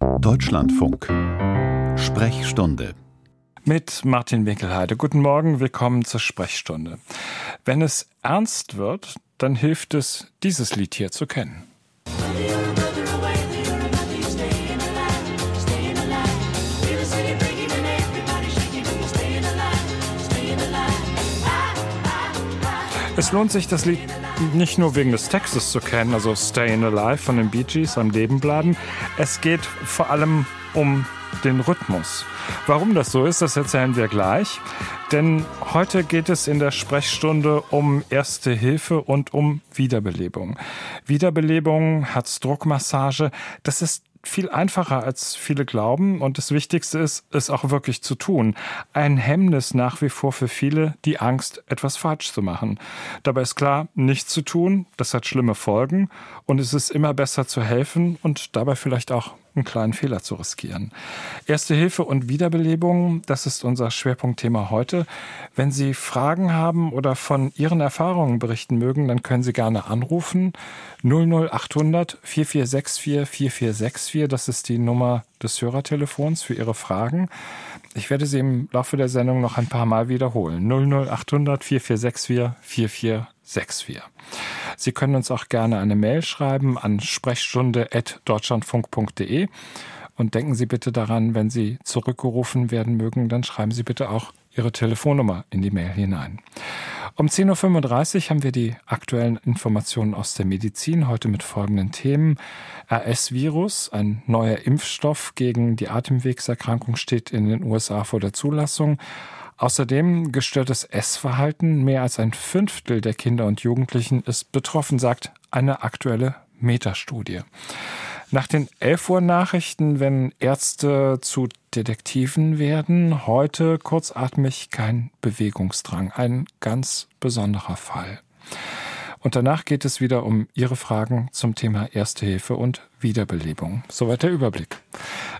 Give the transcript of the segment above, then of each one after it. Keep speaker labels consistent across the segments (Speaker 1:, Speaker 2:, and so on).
Speaker 1: Deutschlandfunk. Sprechstunde.
Speaker 2: Mit Martin Winkelheide. Guten Morgen, willkommen zur Sprechstunde. Wenn es ernst wird, dann hilft es, dieses Lied hier zu kennen. Es lohnt sich, das Lied nicht nur wegen des Textes zu kennen, also Stayin' Alive von den Bee Gees, am Leben bleiben. Es geht vor allem um den Rhythmus. Warum das so ist, das erzählen wir gleich. Denn heute geht es in der Sprechstunde um Erste Hilfe und um Wiederbelebung. Wiederbelebung, Herzdruckmassage, das ist viel einfacher, als viele glauben. Und das Wichtigste ist, es auch wirklich zu tun. Ein Hemmnis nach wie vor für viele, die Angst, etwas falsch zu machen. Dabei ist klar, nichts zu tun, das hat schlimme Folgen. Und es ist immer besser zu helfen und dabei vielleicht auch einen kleinen Fehler zu riskieren. Erste Hilfe und Wiederbelebung, das ist unser Schwerpunktthema heute. Wenn Sie Fragen haben oder von Ihren Erfahrungen berichten mögen, dann können Sie gerne anrufen. 00800 4464 4464, das ist die Nummer des Hörertelefons für Ihre Fragen. Ich werde sie im Laufe der Sendung noch ein paar Mal wiederholen. 00800 4464 4464. Sie können uns auch gerne eine Mail schreiben an sprechstunde.deutschlandfunk.de. Und denken Sie bitte daran, wenn Sie zurückgerufen werden mögen, dann schreiben Sie bitte auch Ihre Telefonnummer in die Mail hinein. Um 10.35 Uhr haben wir die aktuellen Informationen aus der Medizin, heute mit folgenden Themen. RS-Virus, ein neuer Impfstoff gegen die Atemwegserkrankung, steht in den USA vor der Zulassung. Außerdem gestörtes Essverhalten. Mehr als ein Fünftel der Kinder und Jugendlichen ist betroffen, sagt eine aktuelle Metastudie. Nach den 11 Uhr Nachrichten, wenn Ärzte zu Detektiven werden, heute kurzatmig kein Bewegungsdrang. Ein ganz besonderer Fall. Und danach geht es wieder um Ihre Fragen zum Thema Erste Hilfe und Wiederbelebung. Soweit der Überblick.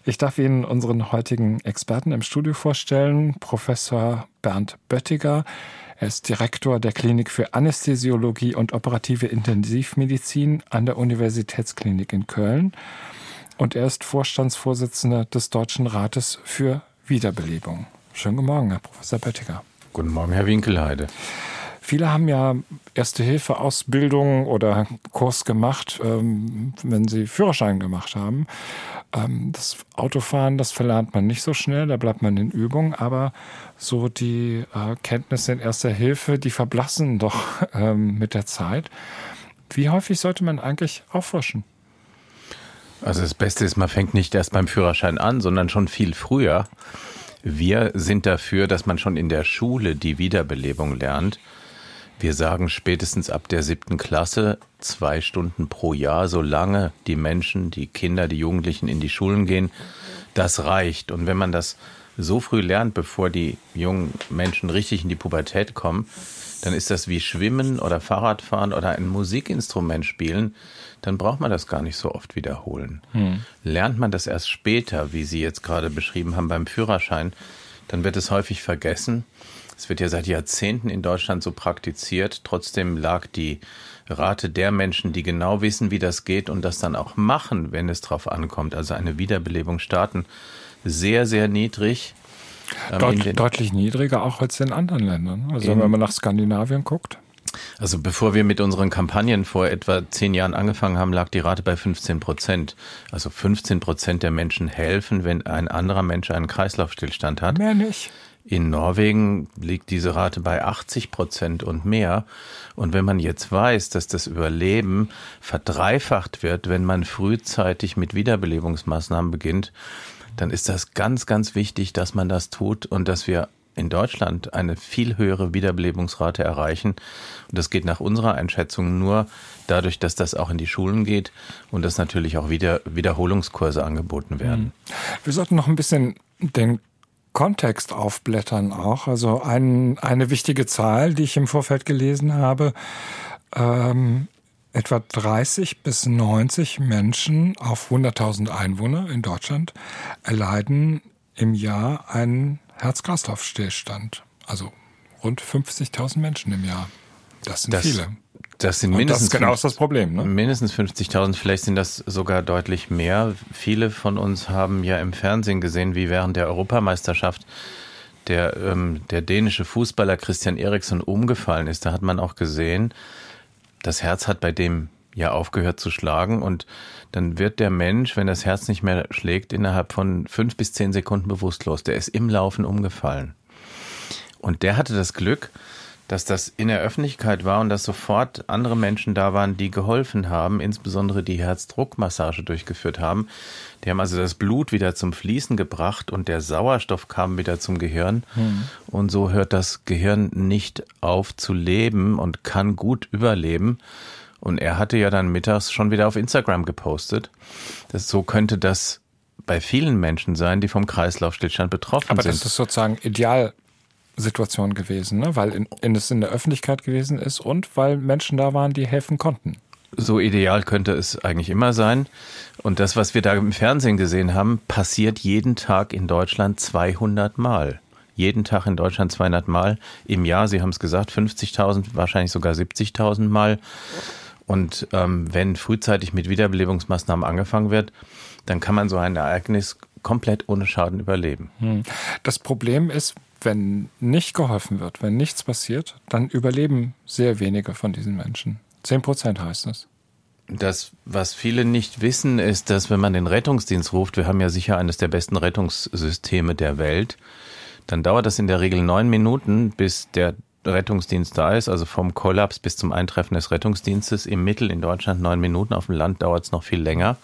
Speaker 2: Ich darf Ihnen unseren heutigen Experten im Studio vorstellen, Professor Bernd Böttiger. Er ist Direktor der Klinik für Anästhesiologie und operative Intensivmedizin an der Universitätsklinik in Köln. Und er ist Vorstandsvorsitzender des Deutschen Rates für Wiederbelebung. Schönen guten Morgen, Herr Professor Böttiger.
Speaker 3: Guten Morgen, Herr Winkelheide.
Speaker 2: Viele haben ja Erste-Hilfe-Ausbildung oder Kurs gemacht, ähm, wenn sie Führerschein gemacht haben. Ähm, das Autofahren, das verlernt man nicht so schnell, da bleibt man in Übung, aber so die äh, Kenntnisse in Erster Hilfe, die verblassen doch ähm, mit der Zeit. Wie häufig sollte man eigentlich auffrischen?
Speaker 3: Also das Beste ist, man fängt nicht erst beim Führerschein an, sondern schon viel früher. Wir sind dafür, dass man schon in der Schule die Wiederbelebung lernt. Wir sagen spätestens ab der siebten Klasse zwei Stunden pro Jahr, solange die Menschen, die Kinder, die Jugendlichen in die Schulen gehen, das reicht. Und wenn man das so früh lernt, bevor die jungen Menschen richtig in die Pubertät kommen, dann ist das wie Schwimmen oder Fahrradfahren oder ein Musikinstrument spielen. Dann braucht man das gar nicht so oft wiederholen. Hm. Lernt man das erst später, wie Sie jetzt gerade beschrieben haben beim Führerschein, dann wird es häufig vergessen es wird ja seit Jahrzehnten in Deutschland so praktiziert. Trotzdem lag die Rate der Menschen, die genau wissen, wie das geht und das dann auch machen, wenn es drauf ankommt, also eine Wiederbelebung starten, sehr, sehr niedrig.
Speaker 2: Ähm, Deut deutlich niedriger auch als in anderen Ländern. Also wenn man nach Skandinavien guckt.
Speaker 3: Also bevor wir mit unseren Kampagnen vor etwa zehn Jahren angefangen haben, lag die Rate bei 15 Prozent. Also 15 Prozent der Menschen helfen, wenn ein anderer Mensch einen Kreislaufstillstand hat.
Speaker 2: Mehr nicht.
Speaker 3: In Norwegen liegt diese Rate bei 80 Prozent und mehr. Und wenn man jetzt weiß, dass das Überleben verdreifacht wird, wenn man frühzeitig mit Wiederbelebungsmaßnahmen beginnt, dann ist das ganz, ganz wichtig, dass man das tut und dass wir in Deutschland eine viel höhere Wiederbelebungsrate erreichen. Und das geht nach unserer Einschätzung nur dadurch, dass das auch in die Schulen geht und dass natürlich auch wieder Wiederholungskurse angeboten werden.
Speaker 2: Wir sollten noch ein bisschen den Kontext aufblättern auch. Also ein, eine wichtige Zahl, die ich im Vorfeld gelesen habe, ähm, etwa 30 bis 90 Menschen auf 100.000 Einwohner in Deutschland erleiden im Jahr einen Herz-Kreislauf-Stillstand. Also rund 50.000 Menschen im Jahr. Das sind das, viele.
Speaker 3: Das sind mindestens
Speaker 2: das ist genau das Problem. Ne?
Speaker 3: Mindestens 50.000, vielleicht sind das sogar deutlich mehr. Viele von uns haben ja im Fernsehen gesehen, wie während der Europameisterschaft der, ähm, der dänische Fußballer Christian Eriksson umgefallen ist. Da hat man auch gesehen, das Herz hat bei dem ja aufgehört zu schlagen und dann wird der Mensch, wenn das Herz nicht mehr schlägt, innerhalb von fünf bis zehn Sekunden bewusstlos. Der ist im Laufen umgefallen. Und der hatte das Glück, dass das in der Öffentlichkeit war und dass sofort andere Menschen da waren, die geholfen haben, insbesondere die Herzdruckmassage durchgeführt haben. Die haben also das Blut wieder zum Fließen gebracht und der Sauerstoff kam wieder zum Gehirn. Mhm. Und so hört das Gehirn nicht auf zu leben und kann gut überleben. Und er hatte ja dann mittags schon wieder auf Instagram gepostet. Das, so könnte das bei vielen Menschen sein, die vom Kreislaufstillstand betroffen
Speaker 2: Aber
Speaker 3: sind.
Speaker 2: Aber das ist sozusagen ideal Situation gewesen, ne? weil in, in, es in der Öffentlichkeit gewesen ist und weil Menschen da waren, die helfen konnten.
Speaker 3: So ideal könnte es eigentlich immer sein. Und das, was wir da im Fernsehen gesehen haben, passiert jeden Tag in Deutschland 200 Mal. Jeden Tag in Deutschland 200 Mal. Im Jahr, Sie haben es gesagt, 50.000, wahrscheinlich sogar 70.000 Mal. Und ähm, wenn frühzeitig mit Wiederbelebungsmaßnahmen angefangen wird, dann kann man so ein Ereignis komplett ohne Schaden überleben. Hm.
Speaker 2: Das Problem ist, wenn nicht geholfen wird, wenn nichts passiert, dann überleben sehr wenige von diesen Menschen. Zehn Prozent heißt das.
Speaker 3: Das, was viele nicht wissen, ist, dass wenn man den Rettungsdienst ruft, wir haben ja sicher eines der besten Rettungssysteme der Welt, dann dauert das in der Regel neun Minuten, bis der Rettungsdienst da ist, also vom Kollaps bis zum Eintreffen des Rettungsdienstes. Im Mittel in Deutschland neun Minuten, auf dem Land dauert es noch viel länger.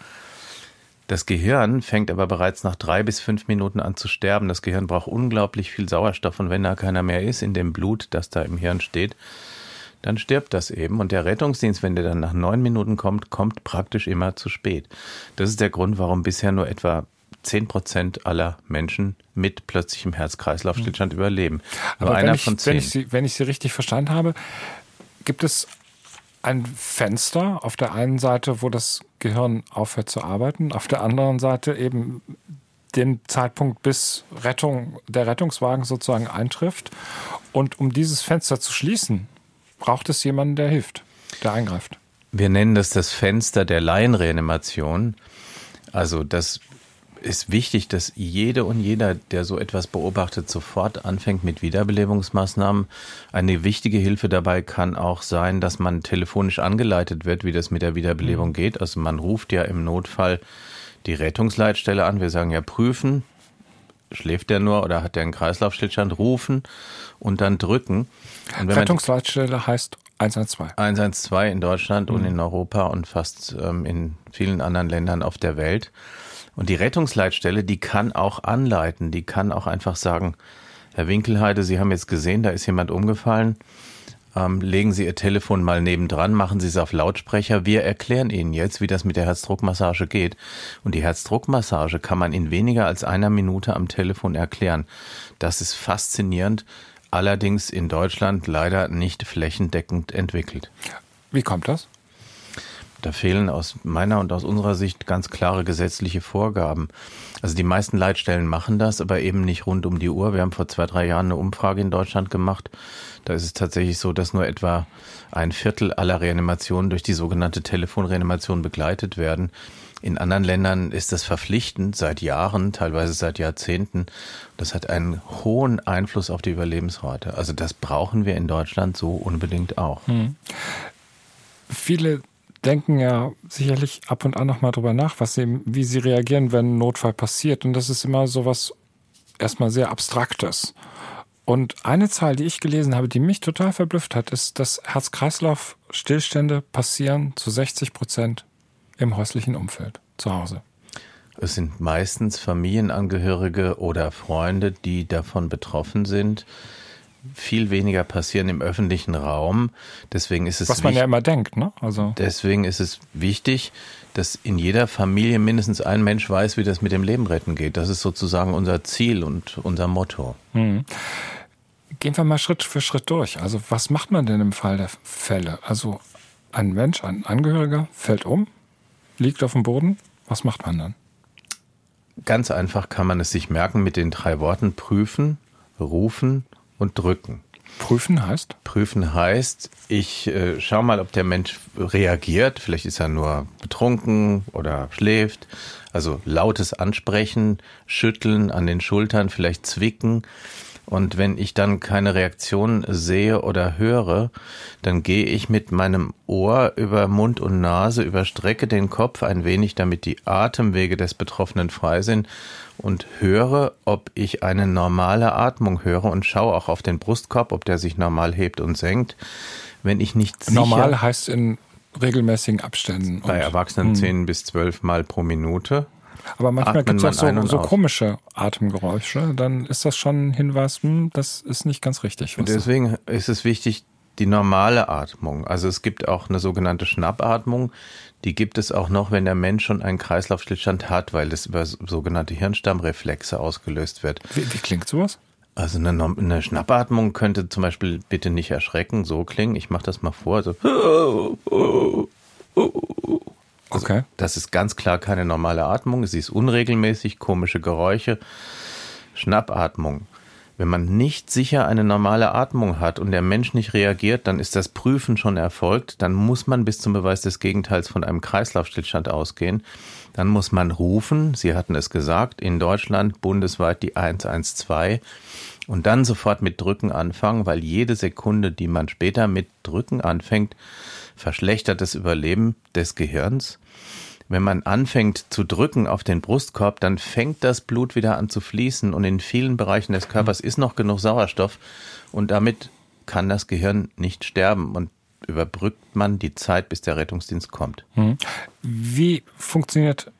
Speaker 3: Das Gehirn fängt aber bereits nach drei bis fünf Minuten an zu sterben. Das Gehirn braucht unglaublich viel Sauerstoff und wenn da keiner mehr ist in dem Blut, das da im Hirn steht, dann stirbt das eben. Und der Rettungsdienst, wenn der dann nach neun Minuten kommt, kommt praktisch immer zu spät. Das ist der Grund, warum bisher nur etwa zehn Prozent aller Menschen mit plötzlichem Herz-Kreislauf-Stillstand mhm. überleben.
Speaker 2: Aber, Aber einer ich, von zehn. Wenn ich, Sie, wenn ich Sie richtig verstanden habe, gibt es ein Fenster auf der einen Seite, wo das Gehirn aufhört zu arbeiten, auf der anderen Seite eben den Zeitpunkt, bis Rettung, der Rettungswagen sozusagen eintrifft. Und um dieses Fenster zu schließen, braucht es jemanden, der hilft, der eingreift.
Speaker 3: Wir nennen das das Fenster der Laienreanimation. Also das ist wichtig, dass jede und jeder, der so etwas beobachtet, sofort anfängt mit Wiederbelebungsmaßnahmen. Eine wichtige Hilfe dabei kann auch sein, dass man telefonisch angeleitet wird, wie das mit der Wiederbelebung mhm. geht. Also man ruft ja im Notfall die Rettungsleitstelle an. Wir sagen ja prüfen, schläft der nur oder hat der einen Kreislaufstillstand, rufen und dann drücken.
Speaker 2: Und Rettungsleitstelle heißt 112.
Speaker 3: 112 in Deutschland mhm. und in Europa und fast ähm, in vielen anderen Ländern auf der Welt. Und die Rettungsleitstelle, die kann auch anleiten, die kann auch einfach sagen, Herr Winkelheide, Sie haben jetzt gesehen, da ist jemand umgefallen. Ähm, legen Sie Ihr Telefon mal nebendran, machen Sie es auf Lautsprecher. Wir erklären Ihnen jetzt, wie das mit der Herzdruckmassage geht. Und die Herzdruckmassage kann man in weniger als einer Minute am Telefon erklären. Das ist faszinierend, allerdings in Deutschland leider nicht flächendeckend entwickelt.
Speaker 2: Wie kommt das?
Speaker 3: Da fehlen aus meiner und aus unserer Sicht ganz klare gesetzliche Vorgaben. Also die meisten Leitstellen machen das, aber eben nicht rund um die Uhr. Wir haben vor zwei, drei Jahren eine Umfrage in Deutschland gemacht. Da ist es tatsächlich so, dass nur etwa ein Viertel aller Reanimationen durch die sogenannte Telefonreanimation begleitet werden. In anderen Ländern ist das verpflichtend seit Jahren, teilweise seit Jahrzehnten. Das hat einen hohen Einfluss auf die Überlebensrate. Also das brauchen wir in Deutschland so unbedingt auch. Hm.
Speaker 2: Viele denken ja sicherlich ab und an nochmal drüber nach, was sie, wie sie reagieren, wenn ein Notfall passiert. Und das ist immer so was erstmal sehr Abstraktes. Und eine Zahl, die ich gelesen habe, die mich total verblüfft hat, ist, dass Herz-Kreislauf-Stillstände passieren zu 60 Prozent im häuslichen Umfeld, zu Hause.
Speaker 3: Es sind meistens Familienangehörige oder Freunde, die davon betroffen sind viel weniger passieren im öffentlichen Raum. Deswegen ist es
Speaker 2: was man ja immer denkt, ne?
Speaker 3: Also deswegen ist es wichtig, dass in jeder Familie mindestens ein Mensch weiß, wie das mit dem Leben retten geht. Das ist sozusagen unser Ziel und unser Motto. Mhm.
Speaker 2: Gehen wir mal Schritt für Schritt durch. Also was macht man denn im Fall der Fälle? Also ein Mensch, ein Angehöriger fällt um, liegt auf dem Boden. Was macht man dann?
Speaker 3: Ganz einfach kann man es sich merken mit den drei Worten prüfen, rufen und drücken.
Speaker 2: Prüfen heißt?
Speaker 3: Prüfen heißt, ich äh, schaue mal, ob der Mensch reagiert. Vielleicht ist er nur betrunken oder schläft. Also lautes Ansprechen, Schütteln an den Schultern, vielleicht zwicken. Und wenn ich dann keine Reaktion sehe oder höre, dann gehe ich mit meinem Ohr über Mund und Nase, überstrecke den Kopf ein wenig, damit die Atemwege des Betroffenen frei sind und höre, ob ich eine normale Atmung höre und schaue auch auf den Brustkorb, ob der sich normal hebt und senkt. Wenn ich nicht sicher,
Speaker 2: Normal heißt in regelmäßigen Abständen.
Speaker 3: bei Erwachsenen zehn bis zwölf Mal pro Minute.
Speaker 2: Aber manchmal gibt es auch so, so komische Atemgeräusche. Dann ist das schon ein Hinweis, hm, das ist nicht ganz richtig.
Speaker 3: Deswegen ist es wichtig, die normale Atmung. Also es gibt auch eine sogenannte Schnappatmung. Die gibt es auch noch, wenn der Mensch schon einen Kreislaufstillstand hat, weil das über sogenannte Hirnstammreflexe ausgelöst wird.
Speaker 2: Wie, wie klingt sowas?
Speaker 3: Also eine, eine Schnappatmung könnte zum Beispiel bitte nicht erschrecken, so klingen. Ich mache das mal vor. So.
Speaker 2: Okay.
Speaker 3: Das ist ganz klar keine normale Atmung. Sie ist unregelmäßig, komische Geräusche. Schnappatmung. Wenn man nicht sicher eine normale Atmung hat und der Mensch nicht reagiert, dann ist das Prüfen schon erfolgt. Dann muss man bis zum Beweis des Gegenteils von einem Kreislaufstillstand ausgehen. Dann muss man rufen, Sie hatten es gesagt, in Deutschland bundesweit die 112 und dann sofort mit Drücken anfangen, weil jede Sekunde, die man später mit Drücken anfängt, verschlechtert das Überleben des Gehirns. Wenn man anfängt zu drücken auf den Brustkorb, dann fängt das Blut wieder an zu fließen und in vielen Bereichen des Körpers ist noch genug Sauerstoff und damit kann das Gehirn nicht sterben und überbrückt man die Zeit, bis der Rettungsdienst kommt.
Speaker 2: Hm. Wie funktioniert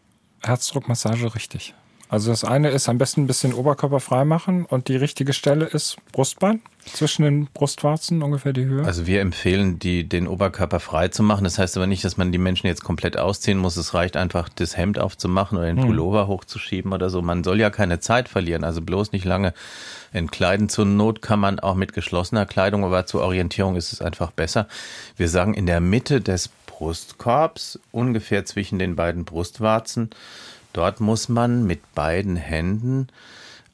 Speaker 2: Herzdruckmassage richtig? Also das eine ist am besten ein bisschen Oberkörper frei machen und die richtige Stelle ist Brustbein zwischen den Brustwarzen ungefähr die Höhe.
Speaker 3: Also wir empfehlen, die, den Oberkörper frei zu machen. Das heißt aber nicht, dass man die Menschen jetzt komplett ausziehen muss. Es reicht einfach, das Hemd aufzumachen oder den Pullover hochzuschieben oder so. Man soll ja keine Zeit verlieren, also bloß nicht lange entkleiden. Zur Not kann man auch mit geschlossener Kleidung, aber zur Orientierung ist es einfach besser. Wir sagen in der Mitte des Brustkorbs, ungefähr zwischen den beiden Brustwarzen, dort muss man mit beiden Händen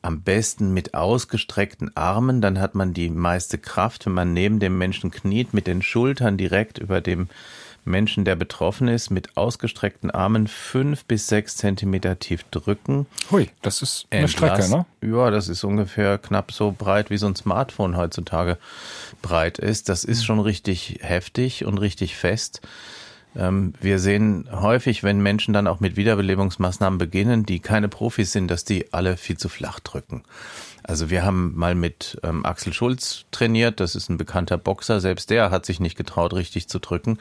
Speaker 3: am besten mit ausgestreckten Armen, dann hat man die meiste Kraft, wenn man neben dem Menschen kniet, mit den Schultern direkt über dem Menschen, der betroffen ist, mit ausgestreckten Armen fünf bis sechs Zentimeter tief drücken.
Speaker 2: Hui, das ist eine Strecke, ne?
Speaker 3: Ja, das ist ungefähr knapp so breit, wie so ein Smartphone heutzutage breit ist. Das ist schon richtig heftig und richtig fest. Ähm, Wir sehen häufig, wenn Menschen dann auch mit Wiederbelebungsmaßnahmen beginnen, die keine Profis sind, dass die alle viel zu flach drücken. Also wir haben mal mit ähm, Axel Schulz trainiert, das ist ein bekannter Boxer, selbst der hat sich nicht getraut, richtig zu drücken.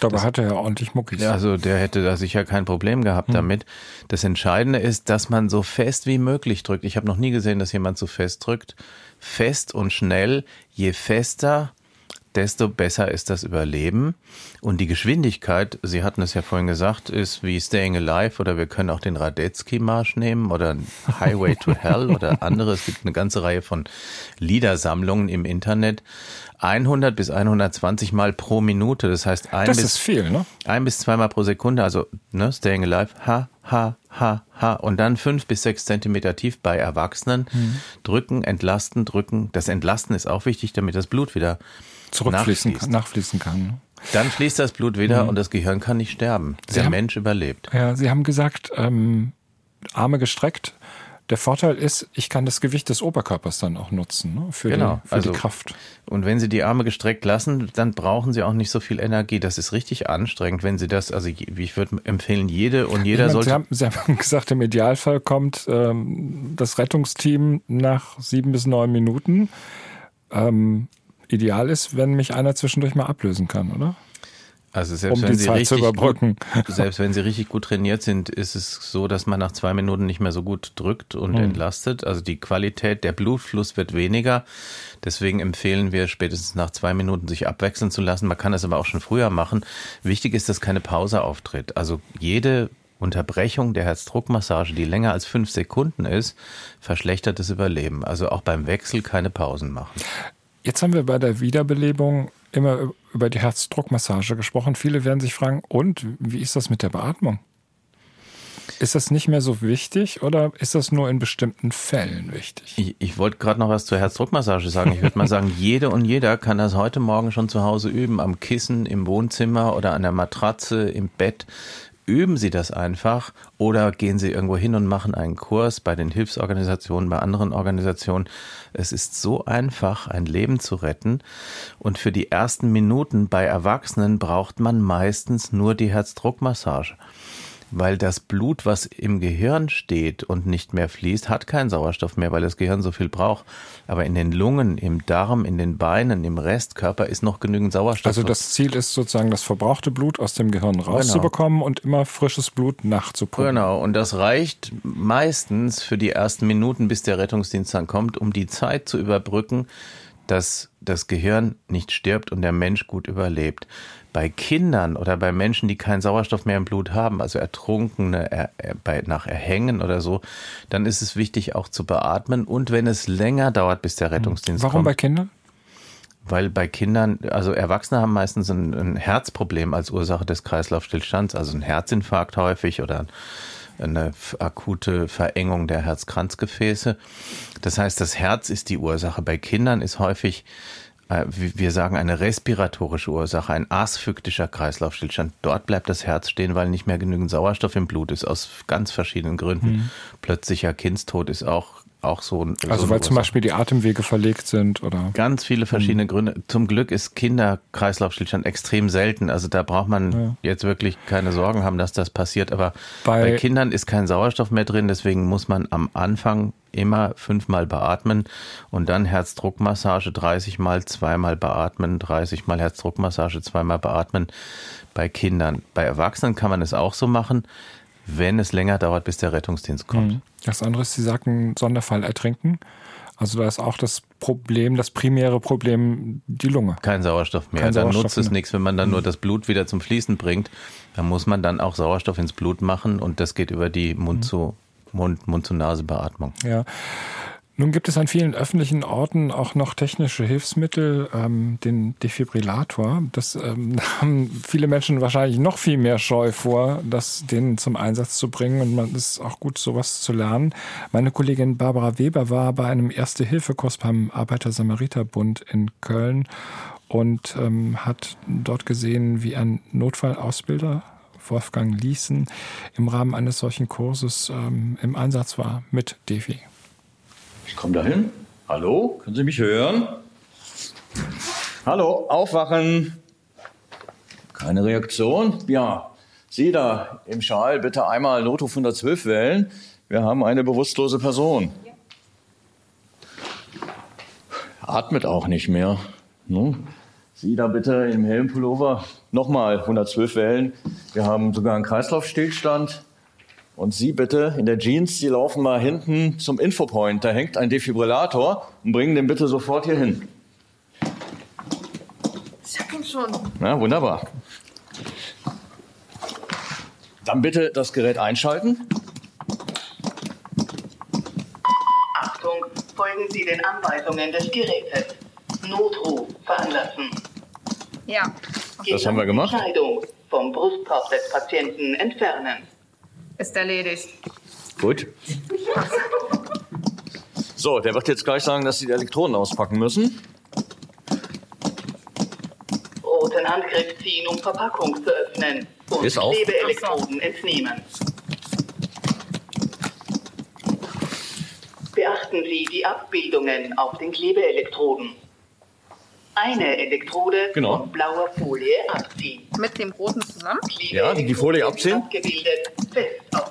Speaker 2: Dabei hat er ja ordentlich Muckis.
Speaker 3: Also der hätte da sicher kein Problem gehabt damit. Das Entscheidende ist, dass man so fest wie möglich drückt. Ich habe noch nie gesehen, dass jemand so fest drückt. Fest und schnell. Je fester, desto besser ist das Überleben. Und die Geschwindigkeit, Sie hatten es ja vorhin gesagt, ist wie Staying Alive oder wir können auch den Radetzky-Marsch nehmen oder Highway to Hell oder andere. Es gibt eine ganze Reihe von Liedersammlungen im Internet. 100 bis 120 Mal pro Minute. Das heißt, ein
Speaker 2: das
Speaker 3: bis
Speaker 2: viel, ne?
Speaker 3: ein bis zweimal pro Sekunde, also ne, Staying Alive, ha, ha, ha, ha. Und dann fünf bis sechs Zentimeter tief bei Erwachsenen.
Speaker 2: Mhm.
Speaker 3: Drücken, entlasten, drücken. Das Entlasten ist auch wichtig, damit das Blut wieder
Speaker 2: Zurückfließen
Speaker 3: nachfließt.
Speaker 2: kann, nachfließen kann. ne?
Speaker 3: Dann fließt das Blut wieder und das Gehirn kann nicht sterben.
Speaker 2: Mhm. Sie
Speaker 3: Der
Speaker 2: haben-
Speaker 3: Mensch überlebt.
Speaker 2: Ja, Sie haben gesagt, ähm, Arme gestreckt. Der Vorteil ist, ich kann das Gewicht des Oberkörpers dann auch nutzen ne? für,
Speaker 3: Genau,
Speaker 2: die, für
Speaker 3: also-
Speaker 2: die Kraft.
Speaker 3: Und wenn Sie die Arme gestreckt lassen, dann brauchen Sie auch nicht so viel Energie. Das ist richtig anstrengend, wenn Sie das, also ich würde empfehlen, jede und jeder
Speaker 2: Ich
Speaker 3: sollte.
Speaker 2: Sie, haben, Sie haben gesagt, im Idealfall kommt ähm, das Rettungsteam nach sieben bis neun Minuten. Ähm, ideal ist, wenn mich einer zwischendurch mal ablösen kann, oder?
Speaker 3: Also selbst
Speaker 2: um
Speaker 3: wenn Sie
Speaker 2: Zeit zu
Speaker 3: richtig
Speaker 2: überbrücken.
Speaker 3: Gut, selbst wenn Sie richtig gut trainiert sind, ist es so, dass man nach zwei Minuten nicht mehr so gut drückt und
Speaker 2: Hm.
Speaker 3: entlastet. Also die Qualität, der Blutfluss wird weniger. Deswegen empfehlen wir spätestens nach zwei Minuten sich abwechseln zu lassen. Man kann das aber auch schon früher machen. Wichtig ist, dass keine Pause auftritt. Also jede Unterbrechung der Herzdruckmassage, die länger als fünf Sekunden ist, verschlechtert das Überleben. Also auch beim Wechsel keine Pausen machen.
Speaker 2: Jetzt haben wir bei der Wiederbelebung immer über die Herzdruckmassage gesprochen. Viele werden sich fragen, und wie ist das mit der Beatmung? Ist das nicht mehr so wichtig oder ist das nur in bestimmten Fällen wichtig?
Speaker 3: Ich, ich wollte gerade noch was zur Herzdruckmassage sagen. Ich würde mal sagen, jede und jeder kann das heute Morgen schon zu Hause üben, am Kissen, im Wohnzimmer oder an der Matratze, im Bett üben Sie das einfach oder gehen Sie irgendwo hin und machen einen Kurs bei den Hilfsorganisationen, bei anderen Organisationen. Es ist so einfach, ein Leben zu retten. Und für die ersten Minuten bei Erwachsenen braucht man meistens nur die Herzdruckmassage weil das Blut, was im Gehirn steht und nicht mehr fließt, hat keinen Sauerstoff mehr, weil das Gehirn so viel braucht. Aber in den Lungen, im Darm, in den Beinen, im Restkörper ist noch genügend Sauerstoff.
Speaker 2: Also das Ziel ist sozusagen, das verbrauchte Blut aus dem Gehirn genau. rauszubekommen genau. und immer frisches Blut nachzupumpen.
Speaker 3: Genau, und das reicht meistens für die ersten Minuten, bis der Rettungsdienst dann kommt, um die Zeit zu überbrücken, dass das Gehirn nicht stirbt und der Mensch gut überlebt bei Kindern oder bei Menschen, die keinen Sauerstoff mehr im Blut haben, also Ertrunkene er, er, bei, nach Erhängen oder so, dann ist es wichtig auch zu beatmen. Und wenn es länger dauert, bis der Rettungsdienst
Speaker 2: Warum
Speaker 3: kommt.
Speaker 2: Warum bei Kindern?
Speaker 3: Weil bei Kindern, also Erwachsene haben meistens ein, ein Herzproblem als Ursache des Kreislaufstillstands, also ein Herzinfarkt häufig oder eine akute Verengung der Herzkranzgefäße. Das heißt, das Herz ist die Ursache. Bei Kindern ist häufig äh, wir sagen eine respiratorische Ursache, ein asphyktischen Kreislaufstillstand. Dort bleibt das Herz stehen, weil nicht mehr genügend Sauerstoff im Blut ist, aus ganz verschiedenen Gründen. Mhm. Plötzlicher Kindstod ist auch auch so.
Speaker 2: Also
Speaker 3: so
Speaker 2: weil zum Beispiel die Atemwege verlegt sind oder?
Speaker 3: Ganz viele verschiedene mhm. Gründe. Zum Glück ist Kinderkreislaufstillstand extrem selten. Also da braucht man ja. jetzt wirklich keine Sorgen haben, dass das passiert. Aber bei, bei Kindern ist kein Sauerstoff mehr drin. Deswegen muss man am Anfang immer fünfmal beatmen und dann Herzdruckmassage 30 mal, zweimal beatmen, 30 mal Herzdruckmassage, zweimal beatmen bei Kindern. Bei Erwachsenen kann man es auch so machen wenn es länger dauert, bis der Rettungsdienst kommt. Mhm.
Speaker 2: Das andere ist, Sie sagten Sonderfall ertrinken. Also da ist auch das Problem, das primäre Problem die Lunge.
Speaker 3: Kein Sauerstoff mehr. Kein dann Sauerstoff nutzt es nichts, wenn man dann nur mhm. das Blut wieder zum Fließen bringt. Dann muss man dann auch Sauerstoff ins Blut machen und das geht über die Mund zu Mund, Mund zu Nase Beatmung.
Speaker 2: Ja. Nun gibt es an vielen öffentlichen Orten auch noch technische Hilfsmittel, ähm, den Defibrillator. Das ähm, haben viele Menschen wahrscheinlich noch viel mehr Scheu vor, das den zum Einsatz zu bringen. Und man ist auch gut, sowas zu lernen. Meine Kollegin Barbara Weber war bei einem Erste-Hilfe-Kurs beim Arbeiter-Samariter-Bund in Köln und ähm, hat dort gesehen, wie ein Notfallausbilder Wolfgang Ließen im Rahmen eines solchen Kurses ähm, im Einsatz war mit Defi.
Speaker 4: Ich komme dahin. Hallo, können Sie mich hören? Hallo, aufwachen. Keine Reaktion? Ja, Sie da im Schal, bitte einmal Notruf 112 wählen. Wir haben eine bewusstlose Person. Atmet auch nicht mehr. Hm? Sie da bitte im Helmpullover nochmal 112 wählen. Wir haben sogar einen Kreislaufstillstand. Und Sie bitte in der Jeans, Sie laufen mal hinten zum Infopoint. Da hängt ein Defibrillator und bringen den bitte sofort hier hin.
Speaker 5: Sag ihn schon.
Speaker 4: Na, wunderbar. Dann bitte das Gerät einschalten.
Speaker 5: Achtung, folgen Sie den Anweisungen des Gerätes. Notruf veranlassen.
Speaker 4: Ja. Das haben wir gemacht.
Speaker 5: Kleidung vom Brustkorb des Patienten entfernen.
Speaker 6: Ist erledigt.
Speaker 4: Gut. So, der wird jetzt gleich sagen, dass Sie die Elektroden auspacken müssen.
Speaker 5: Roten Handgriff ziehen, um Verpackung zu öffnen. Und
Speaker 4: Ist auf.
Speaker 5: Klebeelektroden entnehmen. Beachten Sie die Abbildungen auf den Klebeelektroden. Eine Elektrode genau. von blauer Folie abziehen.
Speaker 6: Mit dem roten zusammen?
Speaker 4: Ja, die Folie abziehen.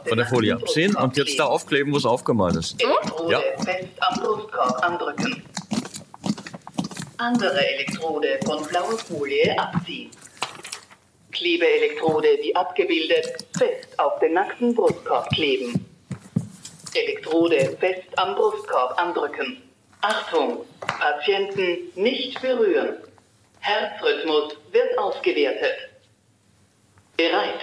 Speaker 4: Von der Folie abziehen und jetzt da aufkleben, wo es aufgemalt ist.
Speaker 5: Elektrode ja. fest am Brustkorb andrücken. Andere Elektrode von blauer Folie abziehen. Klebeelektrode, wie abgebildet, fest auf den nackten Brustkorb kleben. Elektrode fest am Brustkorb andrücken. Achtung, Patienten nicht berühren. Herzrhythmus wird ausgewertet. Bereit.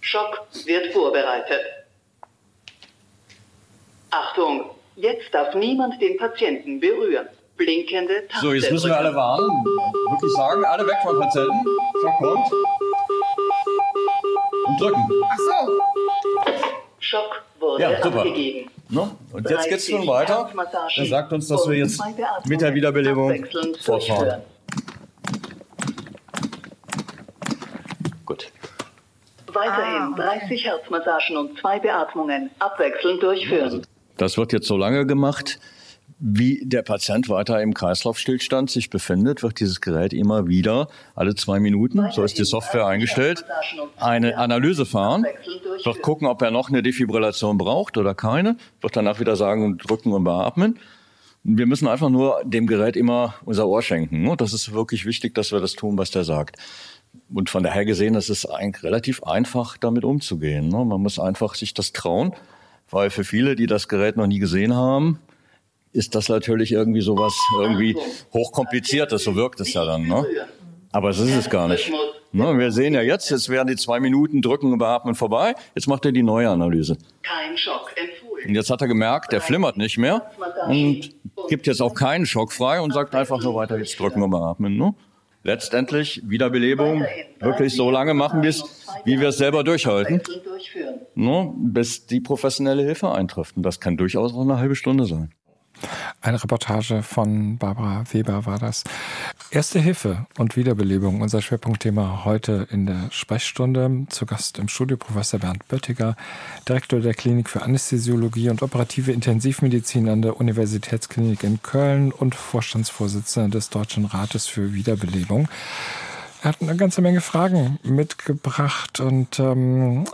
Speaker 5: Schock wird vorbereitet. Achtung, jetzt darf niemand den Patienten berühren. Blinkende Taste.
Speaker 4: So, jetzt müssen wir alle warten. Wirklich sagen, alle weg vom Patienten. Schock kommt. Und und drücken.
Speaker 6: Ach so.
Speaker 5: Schock wurde
Speaker 4: Ja, super.
Speaker 5: abgegeben.
Speaker 4: Ne? Und jetzt geht's nun weiter. Er sagt uns, dass wir jetzt mit der Wiederbelebung fortfahren. Gut.
Speaker 5: Weiterhin 30 Herzmassagen und zwei Beatmungen abwechselnd durchführen.
Speaker 4: Das wird jetzt so lange gemacht, wie der Patient weiter im Kreislaufstillstand sich befindet, wird dieses Gerät immer wieder alle zwei Minuten, so ist die Software eingestellt, eine Analyse fahren, wird gucken, ob er noch eine Defibrillation braucht oder keine, wird danach wieder sagen, drücken und beatmen. Wir müssen einfach nur dem Gerät immer unser Ohr schenken. ne? Das ist wirklich wichtig, dass wir das tun, was der sagt. Und von daher gesehen, es ist eigentlich relativ einfach, damit umzugehen. ne? Man muss einfach sich das trauen, weil für viele, die das Gerät noch nie gesehen haben, ist das natürlich irgendwie sowas irgendwie hochkompliziertes, so wirkt es ja dann. Ne? Aber es ist es gar nicht. Ne? Wir sehen ja jetzt, jetzt werden die zwei Minuten drücken und beatmen vorbei. Jetzt macht er die neue Analyse.
Speaker 5: Kein Schock empfohlen.
Speaker 4: Und jetzt hat er gemerkt, der flimmert nicht mehr und gibt jetzt auch keinen Schock frei und sagt einfach so weiter, jetzt drücken und beatmen. Ne? Letztendlich Wiederbelebung wirklich so lange machen, bis wie wir es selber durchhalten, ne? bis die professionelle Hilfe eintrifft. Und das kann durchaus auch eine halbe Stunde sein.
Speaker 2: Eine Reportage von Barbara Weber war das. Erste Hilfe und Wiederbelebung, unser Schwerpunktthema heute in der Sprechstunde. Zu Gast im Studio Professor Bernd Böttiger, Direktor der Klinik für Anästhesiologie und operative Intensivmedizin an der Universitätsklinik in Köln und Vorstandsvorsitzender des Deutschen Rates für Wiederbelebung. Er hat eine ganze Menge Fragen mitgebracht und ähm,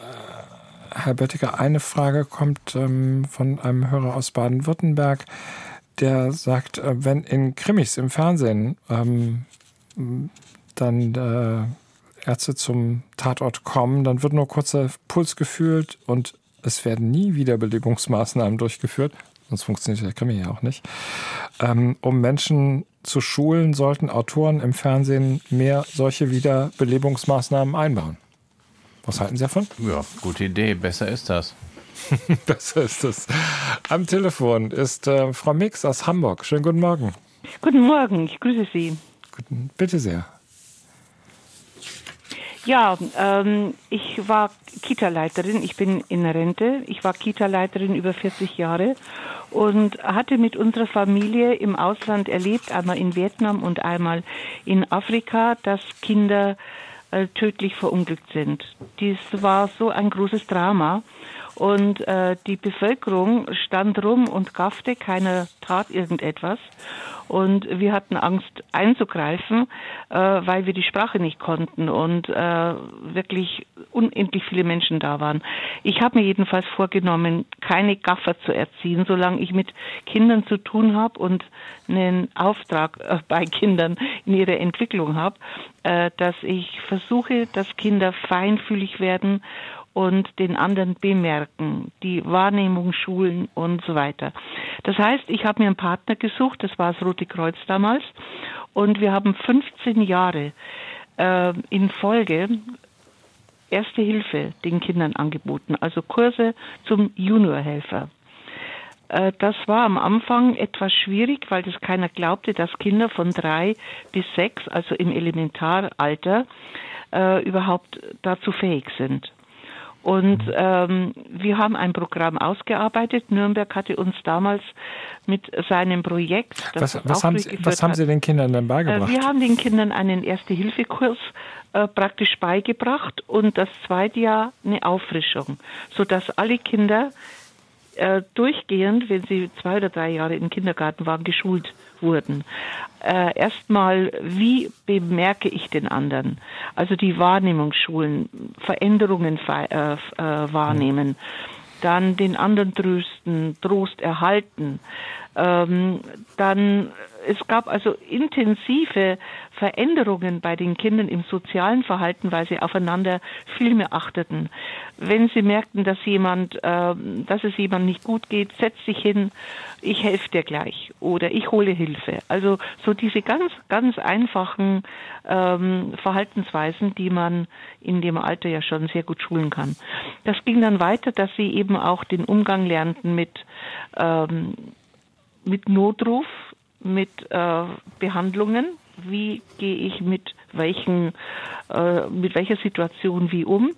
Speaker 2: Herr Böttiger, eine Frage kommt ähm, von einem Hörer aus Baden-Württemberg, der sagt, äh, wenn in Krimis im Fernsehen ähm, dann äh, Ärzte zum Tatort kommen, dann wird nur kurzer Puls gefühlt und es werden nie Wiederbelebungsmaßnahmen durchgeführt, sonst funktioniert der Krimi ja auch nicht. Ähm, um Menschen zu schulen, sollten Autoren im Fernsehen mehr solche Wiederbelebungsmaßnahmen einbauen. Was halten Sie davon?
Speaker 3: Ja, gute Idee. Besser ist das.
Speaker 2: Besser ist es. Am Telefon ist äh, Frau Mix aus Hamburg. Schönen guten Morgen.
Speaker 7: Guten Morgen, ich grüße Sie.
Speaker 2: Guten, bitte sehr.
Speaker 7: Ja, ähm, ich war Kita-Leiterin, ich bin in Rente. Ich war Kita-Leiterin über 40 Jahre und hatte mit unserer Familie im Ausland erlebt, einmal in Vietnam und einmal in Afrika, dass Kinder äh, tödlich verunglückt sind. Dies war so ein großes Drama. Und äh, die Bevölkerung stand rum und gaffte, keiner tat irgendetwas. Und wir hatten Angst einzugreifen, äh, weil wir die Sprache nicht konnten und äh, wirklich unendlich viele Menschen da waren. Ich habe mir jedenfalls vorgenommen, keine Gaffer zu erziehen, solange ich mit Kindern zu tun habe und einen Auftrag äh, bei Kindern in ihrer Entwicklung habe, äh, dass ich versuche, dass Kinder feinfühlig werden und den anderen bemerken, die Wahrnehmung schulen und so weiter. Das heißt, ich habe mir einen Partner gesucht, das war das Rote Kreuz damals, und wir haben 15 Jahre äh, in Folge Erste Hilfe den Kindern angeboten, also Kurse zum Juniorhelfer. Äh, Das war am Anfang etwas schwierig, weil das keiner glaubte, dass Kinder von drei bis sechs, also im Elementaralter, äh, überhaupt dazu fähig sind. Und ähm, wir haben ein Programm ausgearbeitet. Nürnberg hatte uns damals mit seinem Projekt,
Speaker 2: Was,
Speaker 7: das
Speaker 2: was,
Speaker 7: auch
Speaker 2: haben Sie, was haben Sie den Kindern denn
Speaker 7: äh,
Speaker 2: beigebracht?
Speaker 7: Wir haben den Kindern einen Erste-Hilfe-Kurs äh, praktisch beigebracht und das zweite Jahr eine Auffrischung, sodass alle Kinder äh, durchgehend, wenn sie zwei oder drei Jahre im Kindergarten waren, geschult wurden. Äh, Erstmal, wie bemerke ich den anderen? Also die Wahrnehmungsschulen, Veränderungen äh, äh, wahrnehmen, dann den anderen trösten, Trost erhalten. Ähm, dann, es gab also intensive Veränderungen bei den Kindern im sozialen Verhalten, weil sie aufeinander viel mehr achteten. Wenn sie merkten, dass jemand, ähm, dass es jemand nicht gut geht, setz dich hin, ich helfe dir gleich oder ich hole Hilfe. Also so diese ganz, ganz einfachen ähm, Verhaltensweisen, die man in dem Alter ja schon sehr gut schulen kann. Das ging dann weiter, dass sie eben auch den Umgang lernten mit ähm, mit Notruf, mit äh, Behandlungen. Wie gehe ich mit welchen, äh, mit welcher Situation wie um?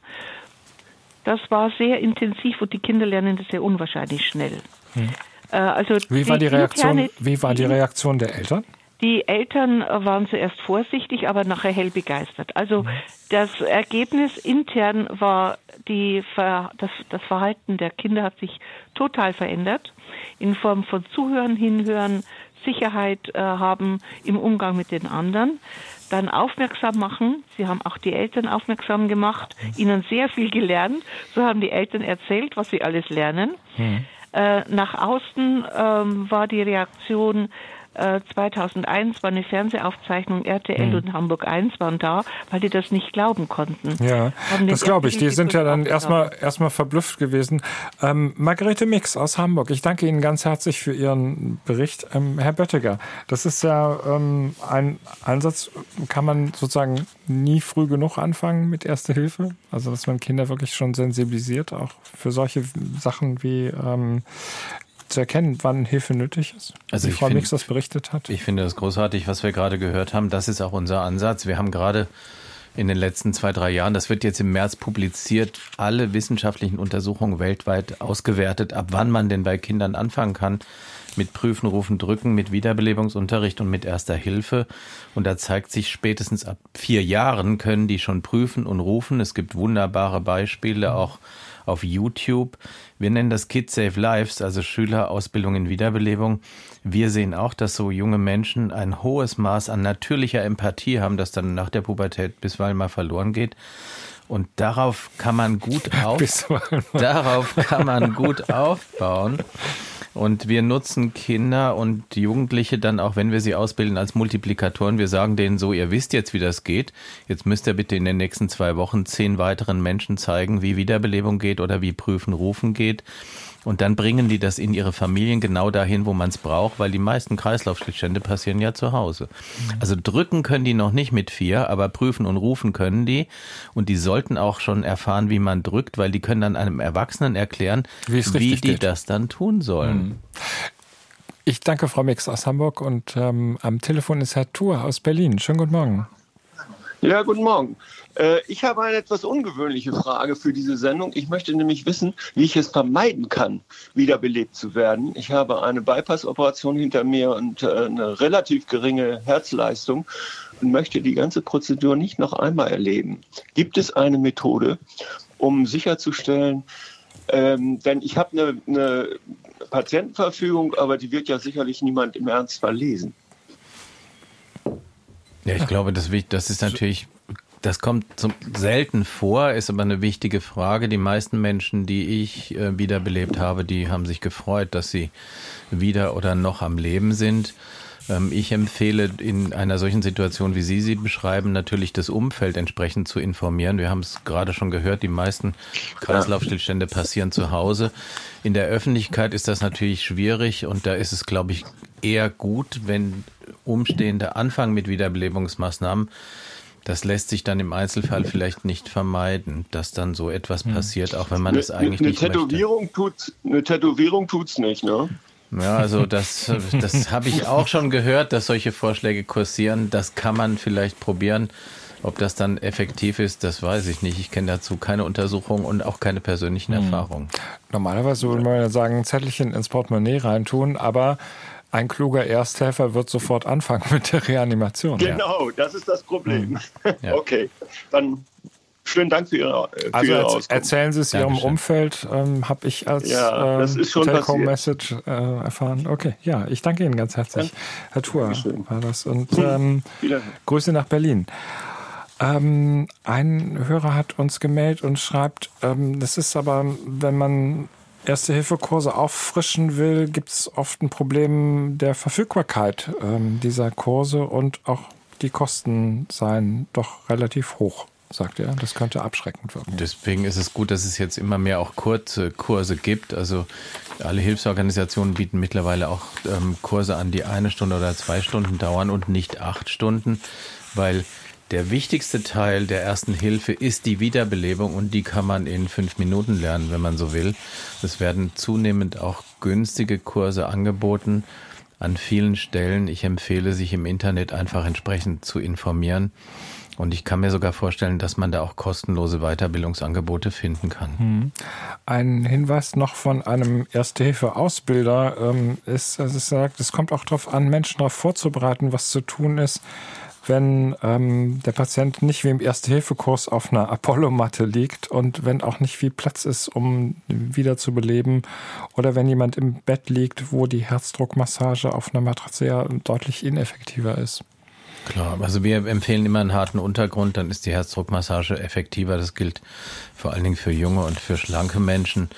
Speaker 7: Das war sehr intensiv und die Kinder lernen das sehr unwahrscheinlich schnell.
Speaker 2: Hm. Äh, also wie war die Reaktion? Wie war die Reaktion der Eltern?
Speaker 7: Die Eltern waren zuerst vorsichtig, aber nachher hell begeistert. Also das Ergebnis intern war die, das, das Verhalten der Kinder hat sich total verändert in Form von Zuhören, Hinhören, Sicherheit äh, haben im Umgang mit den anderen, dann aufmerksam machen. Sie haben auch die Eltern aufmerksam gemacht, ihnen sehr viel gelernt. So haben die Eltern erzählt, was sie alles lernen. Hm. Äh, nach außen ähm, war die Reaktion 2001 äh, war eine Fernsehaufzeichnung, RTL mhm. und Hamburg 1 waren da, weil die das nicht glauben konnten.
Speaker 2: Ja, das glaube ich. Die sind ja dann erstmal erstmal verblüfft gewesen. Ähm, Margarete Mix aus Hamburg, ich danke Ihnen ganz herzlich für Ihren Bericht. Ähm, Herr Böttiger, das ist ja ähm, ein Einsatz, kann man sozusagen nie früh genug anfangen mit Erste Hilfe? Also, dass man Kinder wirklich schon sensibilisiert, auch für solche Sachen wie ähm, zu erkennen, wann Hilfe nötig ist?
Speaker 3: Also wie Frau find, Mix das berichtet hat. Ich finde das großartig, was wir gerade gehört haben. Das ist auch unser Ansatz. Wir haben gerade in den letzten zwei, drei Jahren, das wird jetzt im März publiziert, alle wissenschaftlichen Untersuchungen weltweit ausgewertet, ab wann man denn bei Kindern anfangen kann mit Prüfen, Rufen, Drücken, mit Wiederbelebungsunterricht und mit Erster Hilfe. Und da zeigt sich spätestens ab vier Jahren können die schon prüfen und rufen. Es gibt wunderbare Beispiele auch auf YouTube. Wir nennen das Kids Save Lives, also Schülerausbildung in Wiederbelebung. Wir sehen auch, dass so junge Menschen ein hohes Maß an natürlicher Empathie haben, das dann nach der Pubertät bisweilen mal verloren geht. Und darauf kann man gut auf, darauf kann man gut aufbauen. Und wir nutzen Kinder und Jugendliche dann auch, wenn wir sie ausbilden, als Multiplikatoren. Wir sagen denen so, ihr wisst jetzt, wie das geht. Jetzt müsst ihr bitte in den nächsten zwei Wochen zehn weiteren Menschen zeigen, wie Wiederbelebung geht oder wie Prüfen, Rufen geht. Und dann bringen die das in ihre Familien genau dahin, wo man es braucht, weil die meisten Kreislaufstillstände passieren ja zu Hause. Also drücken können die noch nicht mit vier, aber prüfen und rufen können die. Und die sollten auch schon erfahren, wie man drückt, weil die können dann einem Erwachsenen erklären, wie, wie die geht. das dann tun sollen. Mhm.
Speaker 2: Ich danke Frau Mix aus Hamburg und ähm, am Telefon ist Herr Thur aus Berlin. Schönen guten Morgen.
Speaker 8: Ja, guten Morgen. Äh, ich habe eine etwas ungewöhnliche Frage für diese Sendung. Ich möchte nämlich wissen, wie ich es vermeiden kann, wiederbelebt zu werden. Ich habe eine Bypass-Operation hinter mir und äh, eine relativ geringe Herzleistung und möchte die ganze Prozedur nicht noch einmal erleben. Gibt es eine Methode, um sicherzustellen, ähm, denn ich habe eine, eine Patientenverfügung, aber die wird ja sicherlich niemand im Ernstfall lesen.
Speaker 3: Ja, ich glaube, das, das ist natürlich, das kommt zum, selten vor, ist aber eine wichtige Frage. Die meisten Menschen, die ich äh, wiederbelebt habe, die haben sich gefreut, dass sie wieder oder noch am Leben sind. Ähm, ich empfehle in einer solchen Situation, wie Sie sie beschreiben, natürlich das Umfeld entsprechend zu informieren. Wir haben es gerade schon gehört, die meisten Kreislaufstillstände passieren zu Hause. In der Öffentlichkeit ist das natürlich schwierig und da ist es, glaube ich, eher gut, wenn Umstehende anfangen mit Wiederbelebungsmaßnahmen. Das lässt sich dann im Einzelfall vielleicht nicht vermeiden, dass dann so etwas hm. passiert, auch wenn man es eigentlich
Speaker 8: eine
Speaker 3: nicht
Speaker 8: Tätowierung
Speaker 3: möchte.
Speaker 8: Tut's, eine Tätowierung tut's nicht, ne?
Speaker 3: Ja, also das, das habe ich auch schon gehört, dass solche Vorschläge kursieren. Das kann man vielleicht probieren. Ob das dann effektiv ist, das weiß ich nicht. Ich kenne dazu keine Untersuchung und auch keine persönlichen hm. Erfahrungen.
Speaker 2: Normalerweise würde man ja sagen, ein Zettelchen ins Portemonnaie reintun, aber ein kluger Ersthelfer wird sofort anfangen mit der Reanimation.
Speaker 8: Genau, ja. das ist das Problem. Hm. Ja. Okay, dann schönen Dank für Ihre, für
Speaker 2: also Ihre Auskunft. erzählen Sie es Ihrem Umfeld, ähm, habe ich als ja, ähm, Telekom-Message äh, erfahren. Okay, ja, ich danke Ihnen ganz herzlich. Ja. Herr Thur war das. Und ähm, Grüße nach Berlin. Ähm, ein Hörer hat uns gemeldet und schreibt, ähm, das ist aber, wenn man Erste-Hilfe-Kurse auffrischen will, gibt es oft ein Problem der Verfügbarkeit ähm, dieser Kurse und auch die Kosten seien doch relativ hoch sagt er. Das könnte abschreckend wirken.
Speaker 3: Deswegen ist es gut, dass es jetzt immer mehr auch kurze Kurse gibt. Also alle Hilfsorganisationen bieten mittlerweile auch ähm, Kurse an, die eine Stunde oder zwei Stunden dauern und nicht acht Stunden, weil der wichtigste Teil der ersten Hilfe ist die Wiederbelebung und die kann man in fünf Minuten lernen, wenn man so will. Es werden zunehmend auch günstige Kurse angeboten an vielen Stellen. Ich empfehle, sich im Internet einfach entsprechend zu informieren. Und ich kann mir sogar vorstellen, dass man da auch kostenlose Weiterbildungsangebote finden kann.
Speaker 2: Hm. Ein Hinweis noch von einem Erste-Hilfe-Ausbilder ähm, ist, dass es sagt, es kommt auch darauf an, Menschen darauf vorzubereiten, was zu tun ist, wenn ähm, der Patient nicht wie im Erste-Hilfe-Kurs auf einer Apollo-Matte liegt und wenn auch nicht viel Platz ist, um wieder zu beleben oder wenn jemand im Bett liegt, wo die Herzdruckmassage auf einer Matratze ja deutlich ineffektiver ist.
Speaker 3: Klar, also wir empfehlen immer einen harten Untergrund, dann ist die Herzdruckmassage effektiver. Das gilt vor allen Dingen für junge und für schlanke Menschen.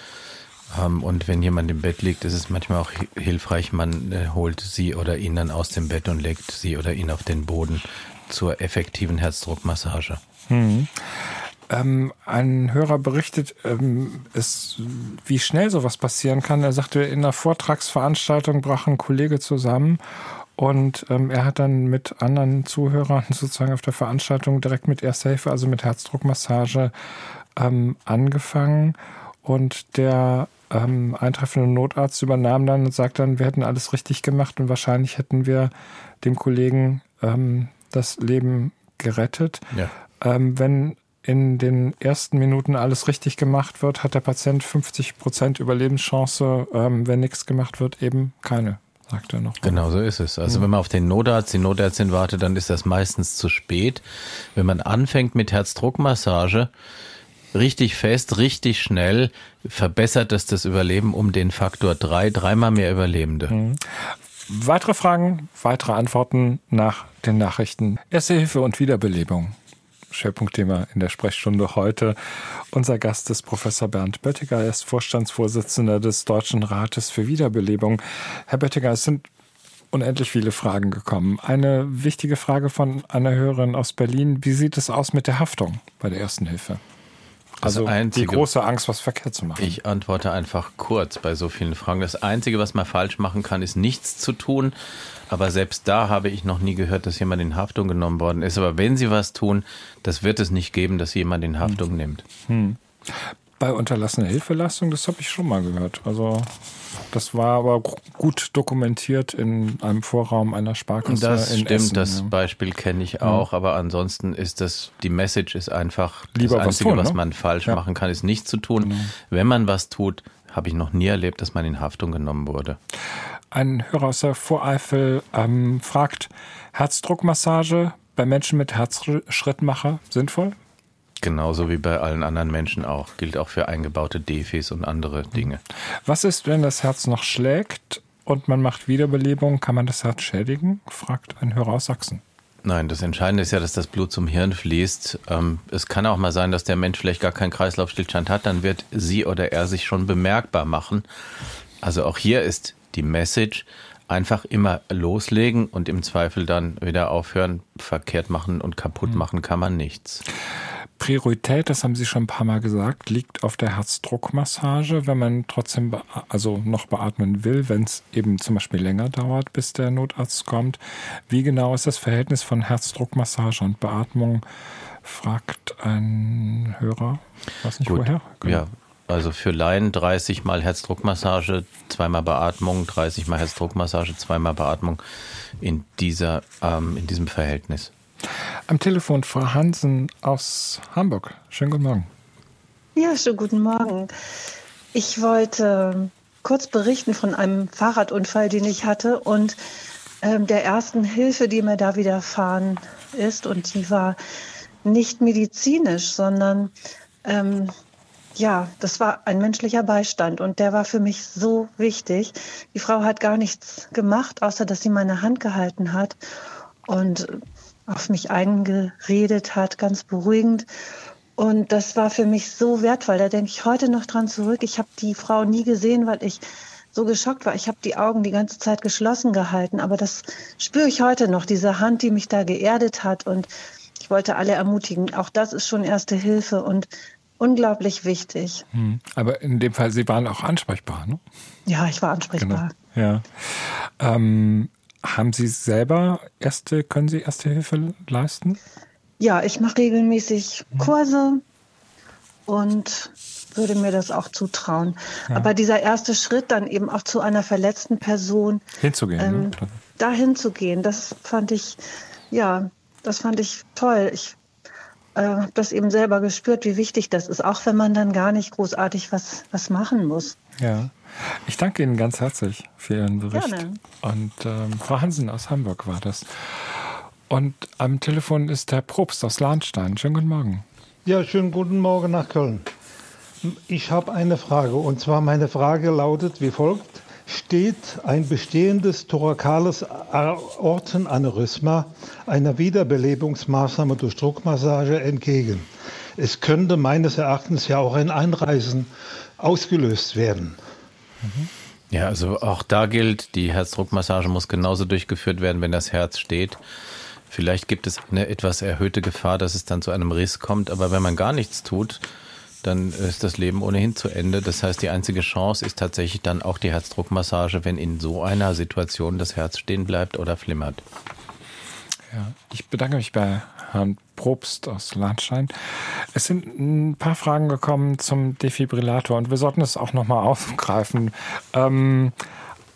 Speaker 3: Ähm, und wenn jemand im Bett liegt, ist es manchmal auch hilfreich, man äh, holt sie oder ihn dann aus dem Bett und legt sie oder ihn auf den Boden zur effektiven Herzdruckmassage.
Speaker 2: Hm. Ähm, ein Hörer berichtet, ähm, es, wie schnell sowas passieren kann. Er sagte, in einer Vortragsveranstaltung brach ein Kollege zusammen und ähm, er hat dann mit anderen Zuhörern sozusagen auf der Veranstaltung direkt mit Erste Hilfe, also mit Herzdruckmassage ähm, angefangen. Und der ähm, eintreffende Notarzt übernahm dann und sagte dann, wir hätten alles richtig gemacht und wahrscheinlich hätten wir dem Kollegen ähm, das Leben gerettet. Ja. Ähm, wenn in den ersten Minuten alles richtig gemacht wird, hat der Patient 50 Prozent Überlebenschance. Ähm, wenn nichts gemacht wird, eben keine sagt er noch.
Speaker 3: Genau so ist es. Also wenn man auf den Notarzt, die Notärztin wartet, dann ist das meistens zu spät. Wenn man anfängt mit Herzdruckmassage, richtig fest, richtig schnell, verbessert es das Überleben um den Faktor drei, dreimal mehr Überlebende. Mhm.
Speaker 2: Weitere Fragen, weitere Antworten nach den Nachrichten. Erste Hilfe und Wiederbelebung. Schwerpunktthema in der Sprechstunde heute. Unser Gast ist Professor Bernd Böttiger. Er ist Vorstandsvorsitzender des Deutschen Rates für Wiederbelebung. Herr Böttiger, es sind unendlich viele Fragen gekommen. Eine wichtige Frage von einer Hörerin aus Berlin. Wie sieht es aus mit der Haftung bei der ersten Hilfe? Also einzige, die große Angst, was verkehrt zu machen.
Speaker 3: Ich antworte einfach kurz bei so vielen Fragen. Das Einzige, was man falsch machen kann, ist nichts zu tun. Aber selbst da habe ich noch nie gehört, dass jemand in Haftung genommen worden ist. Aber wenn Sie was tun, das wird es nicht geben, dass jemand in Haftung hm. nimmt. Hm.
Speaker 2: Bei unterlassener Hilfeleistung, das habe ich schon mal gehört. Also das war aber gut dokumentiert in einem Vorraum einer Sparkasse.
Speaker 3: Das
Speaker 2: in
Speaker 3: stimmt, Essen, das ja. Beispiel kenne ich auch, ja. aber ansonsten ist das, die Message ist einfach,
Speaker 2: Lieber
Speaker 3: das Einzige,
Speaker 2: was, tun,
Speaker 3: was
Speaker 2: ne?
Speaker 3: man falsch ja. machen kann, ist nichts zu tun. Genau. Wenn man was tut, habe ich noch nie erlebt, dass man in Haftung genommen wurde.
Speaker 2: Ein Hörer aus der Voreifel ähm, fragt, Herzdruckmassage bei Menschen mit Herzschrittmacher sinnvoll?
Speaker 3: Genauso wie bei allen anderen Menschen auch. Gilt auch für eingebaute Defis und andere Dinge.
Speaker 2: Was ist, wenn das Herz noch schlägt und man macht Wiederbelebung? Kann man das Herz schädigen? fragt ein Hörer aus Sachsen.
Speaker 3: Nein, das Entscheidende ist ja, dass das Blut zum Hirn fließt. Ähm, es kann auch mal sein, dass der Mensch vielleicht gar keinen Kreislaufstillstand hat. Dann wird sie oder er sich schon bemerkbar machen. Also auch hier ist die Message, einfach immer loslegen und im Zweifel dann wieder aufhören. Verkehrt machen und kaputt hm. machen kann man nichts.
Speaker 2: Priorität, das haben Sie schon ein paar Mal gesagt, liegt auf der Herzdruckmassage, wenn man trotzdem also noch beatmen will, wenn es eben zum Beispiel länger dauert, bis der Notarzt kommt. Wie genau ist das Verhältnis von Herzdruckmassage und Beatmung? Fragt ein Hörer. Ich weiß nicht
Speaker 3: Gut.
Speaker 2: woher.
Speaker 3: Genau. Ja, also für Laien 30 mal Herzdruckmassage, zweimal Beatmung, 30 mal Herzdruckmassage, zweimal Beatmung in dieser ähm, in diesem Verhältnis.
Speaker 2: Am Telefon Frau Hansen aus Hamburg. Schönen guten Morgen.
Speaker 9: Ja, schönen guten Morgen. Ich wollte kurz berichten von einem Fahrradunfall, den ich hatte und ähm, der ersten Hilfe, die mir da widerfahren ist. Und die war nicht medizinisch, sondern ähm, ja, das war ein menschlicher Beistand und der war für mich so wichtig. Die Frau hat gar nichts gemacht, außer dass sie meine Hand gehalten hat. Und auf mich eingeredet hat, ganz beruhigend. Und das war für mich so wertvoll. Da denke ich heute noch dran zurück. Ich habe die Frau nie gesehen, weil ich so geschockt war. Ich habe die Augen die ganze Zeit geschlossen gehalten. Aber das spüre ich heute noch, diese Hand, die mich da geerdet hat. Und ich wollte alle ermutigen. Auch das ist schon erste Hilfe und unglaublich wichtig.
Speaker 2: Hm. Aber in dem Fall, Sie waren auch ansprechbar, ne?
Speaker 9: Ja, ich war ansprechbar.
Speaker 2: Genau. Ja. Ähm, haben Sie selber erste, können Sie erste Hilfe leisten?
Speaker 9: Ja, ich mache regelmäßig mhm. Kurse und würde mir das auch zutrauen. Ja. Aber dieser erste Schritt, dann eben auch zu einer verletzten Person
Speaker 2: hinzugehen, ähm, ne?
Speaker 9: dahin zu gehen, das fand ich, ja, das fand ich toll. Ich äh, das eben selber gespürt, wie wichtig das ist, auch wenn man dann gar nicht großartig was, was machen muss.
Speaker 2: Ja. Ich danke Ihnen ganz herzlich für Ihren Bericht.
Speaker 9: Gerne.
Speaker 2: Und ähm, Frau Hansen aus Hamburg war das. Und am Telefon ist der Probst aus Lahnstein. Schönen guten Morgen.
Speaker 10: Ja, schönen guten Morgen nach Köln. Ich habe eine Frage und zwar meine Frage lautet wie folgt. Steht ein bestehendes thorakales Aortenaneurysma einer Wiederbelebungsmaßnahme durch Druckmassage entgegen? Es könnte meines Erachtens ja auch ein Einreisen ausgelöst werden.
Speaker 3: Ja, also auch da gilt, die Herzdruckmassage muss genauso durchgeführt werden, wenn das Herz steht. Vielleicht gibt es eine etwas erhöhte Gefahr, dass es dann zu einem Riss kommt, aber wenn man gar nichts tut, dann ist das Leben ohnehin zu Ende. Das heißt, die einzige Chance ist tatsächlich dann auch die Herzdruckmassage, wenn in so einer Situation das Herz stehen bleibt oder flimmert.
Speaker 2: Ja, ich bedanke mich bei Herrn Probst aus Landstein. Es sind ein paar Fragen gekommen zum Defibrillator und wir sollten es auch nochmal aufgreifen. Ähm,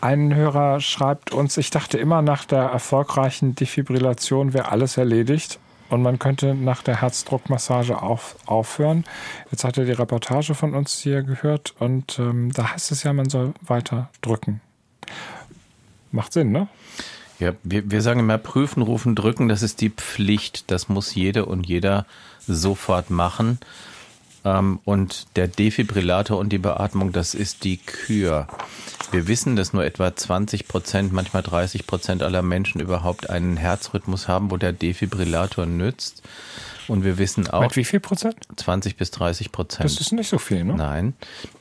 Speaker 2: ein Hörer schreibt uns, ich dachte immer, nach der erfolgreichen Defibrillation wäre alles erledigt und man könnte nach der Herzdruckmassage auf, aufhören. Jetzt hat er die Reportage von uns hier gehört und ähm, da heißt es ja, man soll weiter drücken. Macht Sinn, ne?
Speaker 3: Ja, wir, wir sagen immer prüfen, rufen, drücken, das ist die Pflicht. Das muss jede und jeder sofort machen. Ähm, und der Defibrillator und die Beatmung, das ist die Kür. Wir wissen, dass nur etwa 20 Prozent, manchmal 30 Prozent aller Menschen überhaupt einen Herzrhythmus haben, wo der Defibrillator nützt. Und wir wissen auch.
Speaker 2: Mit wie viel Prozent?
Speaker 3: 20 bis 30 Prozent.
Speaker 2: Das ist nicht so viel, ne?
Speaker 3: Nein.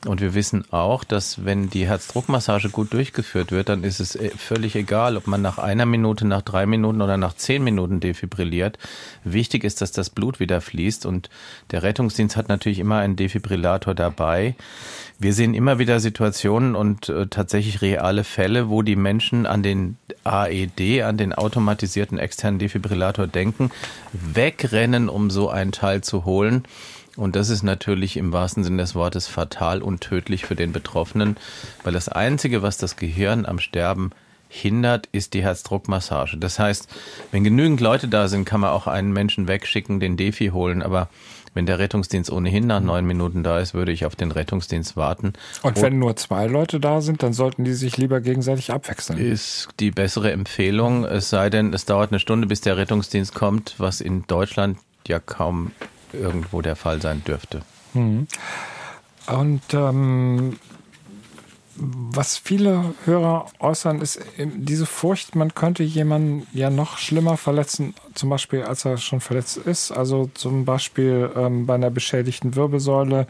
Speaker 3: Und wir wissen auch, dass wenn die Herzdruckmassage gut durchgeführt wird, dann ist es äh, völlig egal, ob man nach einer Minute, nach drei Minuten oder nach zehn Minuten defibrilliert. Wichtig ist, dass das Blut wieder fließt und der Rettungsdienst hat natürlich immer einen Defibrillator dabei. Wir sehen immer wieder Situationen und äh, tatsächlich reale Fälle, wo die Menschen an den AED, an den automatisierten externen Defibrillator denken, wegrennen, um so ein Teil zu holen. Und das ist natürlich im wahrsten Sinne des Wortes fatal und tödlich für den Betroffenen, weil das Einzige, was das Gehirn am Sterben hindert, ist die Herzdruckmassage. Das heißt, wenn genügend Leute da sind, kann man auch einen Menschen wegschicken, den Defi holen, aber wenn der Rettungsdienst ohnehin nach neun Minuten da ist, würde ich auf den Rettungsdienst warten.
Speaker 2: Und wenn nur zwei Leute da sind, dann sollten die sich lieber gegenseitig abwechseln.
Speaker 3: Ist die bessere Empfehlung. Es sei denn, es dauert eine Stunde, bis der Rettungsdienst kommt, was in Deutschland ja kaum irgendwo der Fall sein dürfte.
Speaker 2: Mhm. Und ähm, was viele Hörer äußern, ist diese Furcht, man könnte jemanden ja noch schlimmer verletzen, zum Beispiel als er schon verletzt ist. Also zum Beispiel ähm, bei einer beschädigten Wirbelsäule.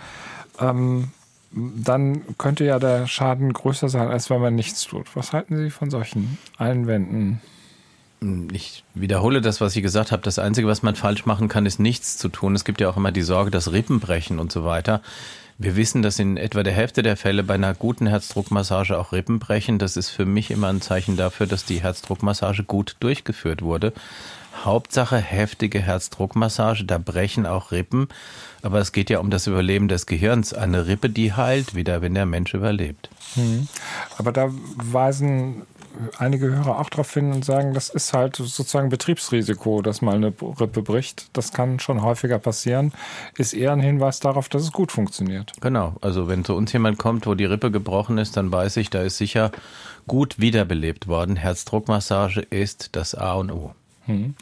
Speaker 2: Ähm, dann könnte ja der Schaden größer sein, als wenn man nichts tut. Was halten Sie von solchen Einwänden?
Speaker 3: Ich wiederhole das, was ich gesagt habe. Das Einzige, was man falsch machen kann, ist nichts zu tun. Es gibt ja auch immer die Sorge, dass Rippen brechen und so weiter. Wir wissen, dass in etwa der Hälfte der Fälle bei einer guten Herzdruckmassage auch Rippen brechen. Das ist für mich immer ein Zeichen dafür, dass die Herzdruckmassage gut durchgeführt wurde. Hauptsache heftige Herzdruckmassage, da brechen auch Rippen. Aber es geht ja um das Überleben des Gehirns. Eine Rippe, die heilt wieder, wenn der Mensch überlebt.
Speaker 2: Hm. Aber da weisen einige Hörer auch darauf hin und sagen, das ist halt sozusagen Betriebsrisiko, dass mal eine Rippe bricht. Das kann schon häufiger passieren. Ist eher ein Hinweis darauf, dass es gut funktioniert.
Speaker 3: Genau. Also wenn zu uns jemand kommt, wo die Rippe gebrochen ist, dann weiß ich, da ist sicher gut wiederbelebt worden. Herzdruckmassage ist das A und O.
Speaker 2: Hm.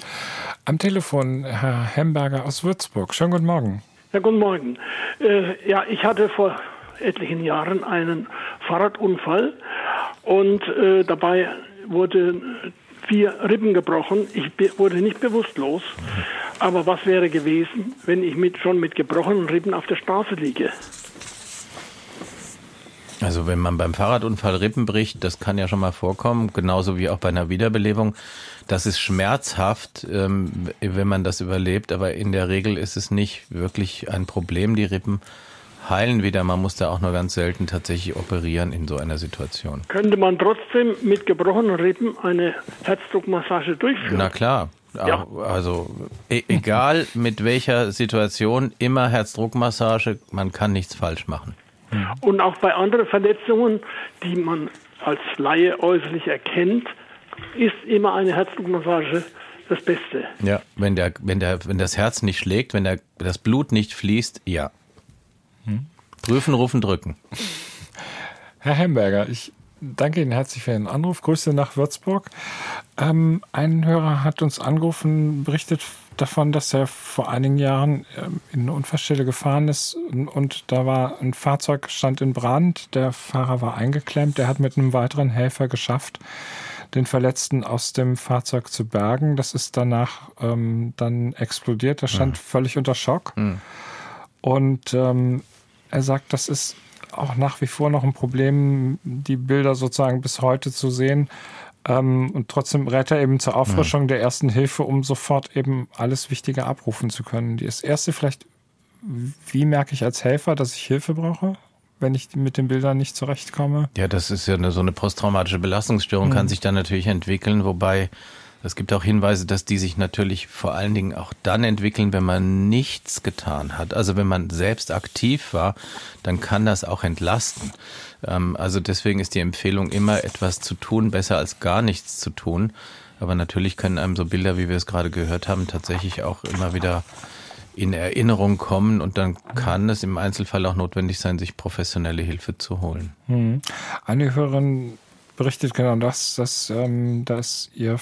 Speaker 2: Am Telefon Herr Hemberger aus Würzburg. Schönen guten Morgen.
Speaker 11: Ja, guten Morgen. Äh, ja, ich hatte vor etlichen Jahren einen Fahrradunfall und äh, dabei wurden vier Rippen gebrochen. Ich wurde nicht bewusstlos. Aber was wäre gewesen, wenn ich mit, schon mit gebrochenen Rippen auf der Straße liege?
Speaker 3: Also wenn man beim Fahrradunfall Rippen bricht, das kann ja schon mal vorkommen, genauso wie auch bei einer Wiederbelebung. Das ist schmerzhaft, ähm, wenn man das überlebt, aber in der Regel ist es nicht wirklich ein Problem, die Rippen heilen wieder. Man muss da auch nur ganz selten tatsächlich operieren in so einer Situation.
Speaker 11: Könnte man trotzdem mit gebrochenen Rippen eine Herzdruckmassage durchführen?
Speaker 3: Na klar. Ja. Also e egal mit welcher Situation, immer Herzdruckmassage, man kann nichts falsch machen.
Speaker 11: Und auch bei anderen Verletzungen, die man als Laie äußerlich erkennt, ist immer eine Herzdruckmassage das Beste.
Speaker 3: Ja, wenn, der, wenn, der, wenn das Herz nicht schlägt, wenn der, das Blut nicht fließt, ja. Hm? Prüfen, rufen, drücken.
Speaker 2: Herr Hemberger, ich danke Ihnen herzlich für Ihren Anruf. Grüße nach Würzburg. Ähm, ein Hörer hat uns angerufen, berichtet davon, dass er vor einigen Jahren ähm, in eine Unfallstelle gefahren ist und da war ein Fahrzeug stand in Brand. Der Fahrer war eingeklemmt. Er hat mit einem weiteren Helfer geschafft, den Verletzten aus dem Fahrzeug zu bergen. Das ist danach ähm, dann explodiert. Er stand ja. völlig unter Schock. Mhm. Und ähm, er sagt, das ist auch nach wie vor noch ein Problem, die Bilder sozusagen bis heute zu sehen. Ähm, und trotzdem rät er eben zur Auffrischung mhm. der ersten Hilfe, um sofort eben alles Wichtige abrufen zu können. Das erste vielleicht, wie merke ich als Helfer, dass ich Hilfe brauche? wenn ich mit den Bildern nicht zurechtkomme.
Speaker 3: Ja, das ist ja eine, so eine posttraumatische Belastungsstörung, mhm. kann sich dann natürlich entwickeln, wobei es gibt auch Hinweise, dass die sich natürlich vor allen Dingen auch dann entwickeln, wenn man nichts getan hat. Also wenn man selbst aktiv war, dann kann das auch entlasten. Ähm, also deswegen ist die Empfehlung immer etwas zu tun, besser als gar nichts zu tun. Aber natürlich können einem so Bilder, wie wir es gerade gehört haben, tatsächlich auch immer wieder in Erinnerung kommen und dann kann es im Einzelfall auch notwendig sein, sich professionelle Hilfe zu holen.
Speaker 2: Mhm. Eine Hörerin berichtet genau das, dass, ähm, dass ihr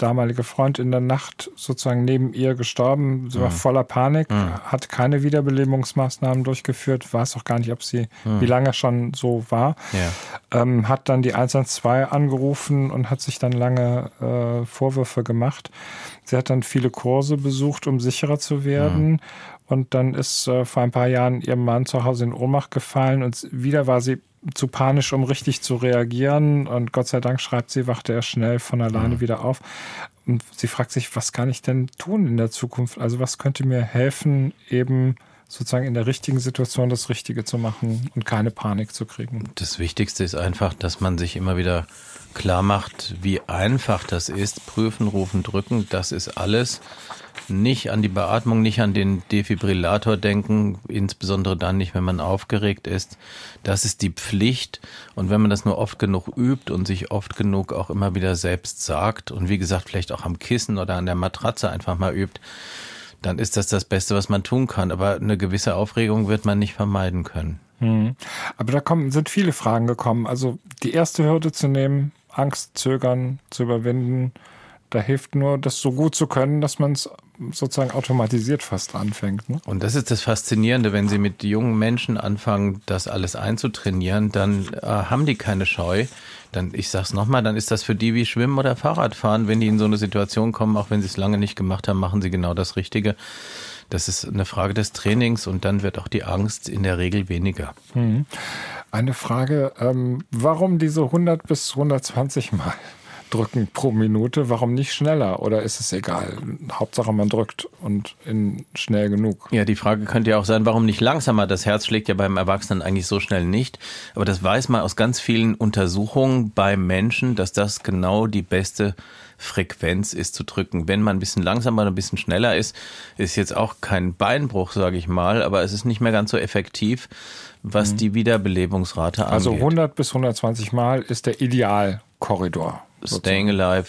Speaker 2: damalige Freund in der Nacht sozusagen neben ihr gestorben. Sie mhm. war voller Panik, mhm. hat keine Wiederbelebungsmaßnahmen durchgeführt, weiß auch gar nicht, ob sie, mhm. wie lange schon so war. Ja. Ähm, hat dann die 112 angerufen und hat sich dann lange äh, Vorwürfe gemacht. Sie hat dann viele Kurse besucht, um sicherer zu werden. Mhm. Und dann ist äh, vor ein paar Jahren ihr Mann zu Hause in Ohnmacht gefallen und wieder war sie zu panisch, um richtig zu reagieren. Und Gott sei Dank schreibt sie, wachte er schnell von alleine mhm. wieder auf. Und sie fragt sich, was kann ich denn tun in der Zukunft? Also was könnte mir helfen, eben sozusagen in der richtigen Situation das Richtige zu machen und keine Panik zu kriegen.
Speaker 3: Das Wichtigste ist einfach, dass man sich immer wieder klar macht, wie einfach das ist. Prüfen, rufen, drücken, das ist alles nicht an die Beatmung, nicht an den Defibrillator denken, insbesondere dann nicht, wenn man aufgeregt ist. Das ist die Pflicht. Und wenn man das nur oft genug übt und sich oft genug auch immer wieder selbst sagt und wie gesagt, vielleicht auch am Kissen oder an der Matratze einfach mal übt, dann ist das das Beste, was man tun kann. Aber eine gewisse Aufregung wird man nicht vermeiden können.
Speaker 2: Hm. Aber da kommen, sind viele Fragen gekommen. Also die erste Hürde zu nehmen, Angst, Zögern zu überwinden, da hilft nur, das so gut zu können, dass man es sozusagen automatisiert fast anfängt. Ne?
Speaker 3: Und das ist das Faszinierende, wenn Sie mit jungen Menschen anfangen, das alles einzutrainieren, dann äh, haben die keine Scheu. Dann, ich sag's nochmal, dann ist das für die wie Schwimmen oder Fahrradfahren. Wenn die in so eine Situation kommen, auch wenn sie es lange nicht gemacht haben, machen sie genau das Richtige. Das ist eine Frage des Trainings und dann wird auch die Angst in der Regel weniger.
Speaker 2: Mhm. Eine Frage, ähm, warum diese 100 bis 120 Mal? Drücken pro Minute, warum nicht schneller? Oder ist es egal? Hauptsache man drückt und in schnell genug.
Speaker 3: Ja, die Frage könnte ja auch sein, warum nicht langsamer? Das Herz schlägt ja beim Erwachsenen eigentlich so schnell nicht. Aber das weiß man aus ganz vielen Untersuchungen beim Menschen, dass das genau die beste Frequenz ist zu drücken. Wenn man ein bisschen langsamer oder ein bisschen schneller ist, ist jetzt auch kein Beinbruch, sage ich mal, aber es ist nicht mehr ganz so effektiv, was mhm. die Wiederbelebungsrate
Speaker 2: also angeht. Also 100 bis 120 Mal ist der Idealkorridor.
Speaker 3: Staying Alive,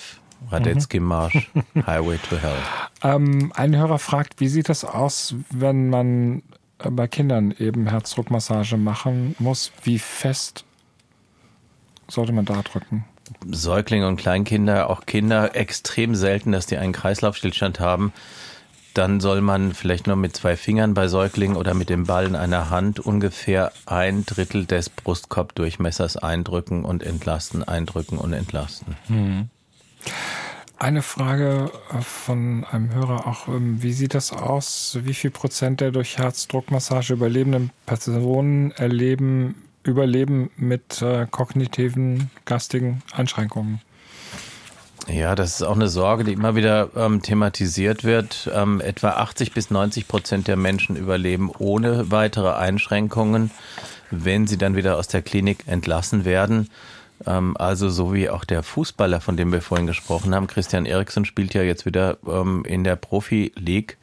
Speaker 3: Radetzky mhm. Marsch, Highway to Hell.
Speaker 2: Ähm, ein Hörer fragt, wie sieht das aus, wenn man äh, bei Kindern eben Herzdruckmassage machen muss? Wie fest sollte man da drücken?
Speaker 3: Säuglinge und Kleinkinder, auch Kinder, extrem selten, dass die einen Kreislaufstillstand haben. Dann soll man vielleicht nur mit zwei Fingern bei Säuglingen oder mit dem Ball in einer Hand ungefähr ein Drittel des Brustkorbdurchmessers eindrücken und entlasten, eindrücken und entlasten.
Speaker 2: Hm. Eine Frage äh, von einem Hörer auch, ähm, wie sieht das aus? Wie viel Prozent der durch Herzdruckmassage überlebenden Personen erleben Überleben mit äh, kognitiven, geistigen Einschränkungen?
Speaker 3: Ja, das ist auch eine Sorge, die immer wieder ähm, thematisiert wird. Ähm, etwa 80 bis 90 Prozent der Menschen überleben ohne weitere Einschränkungen, wenn sie dann wieder aus der Klinik entlassen werden. Ähm, also so wie auch der Fußballer, von dem wir vorhin gesprochen haben. Christian Eriksen spielt ja jetzt wieder ähm, in der Profi League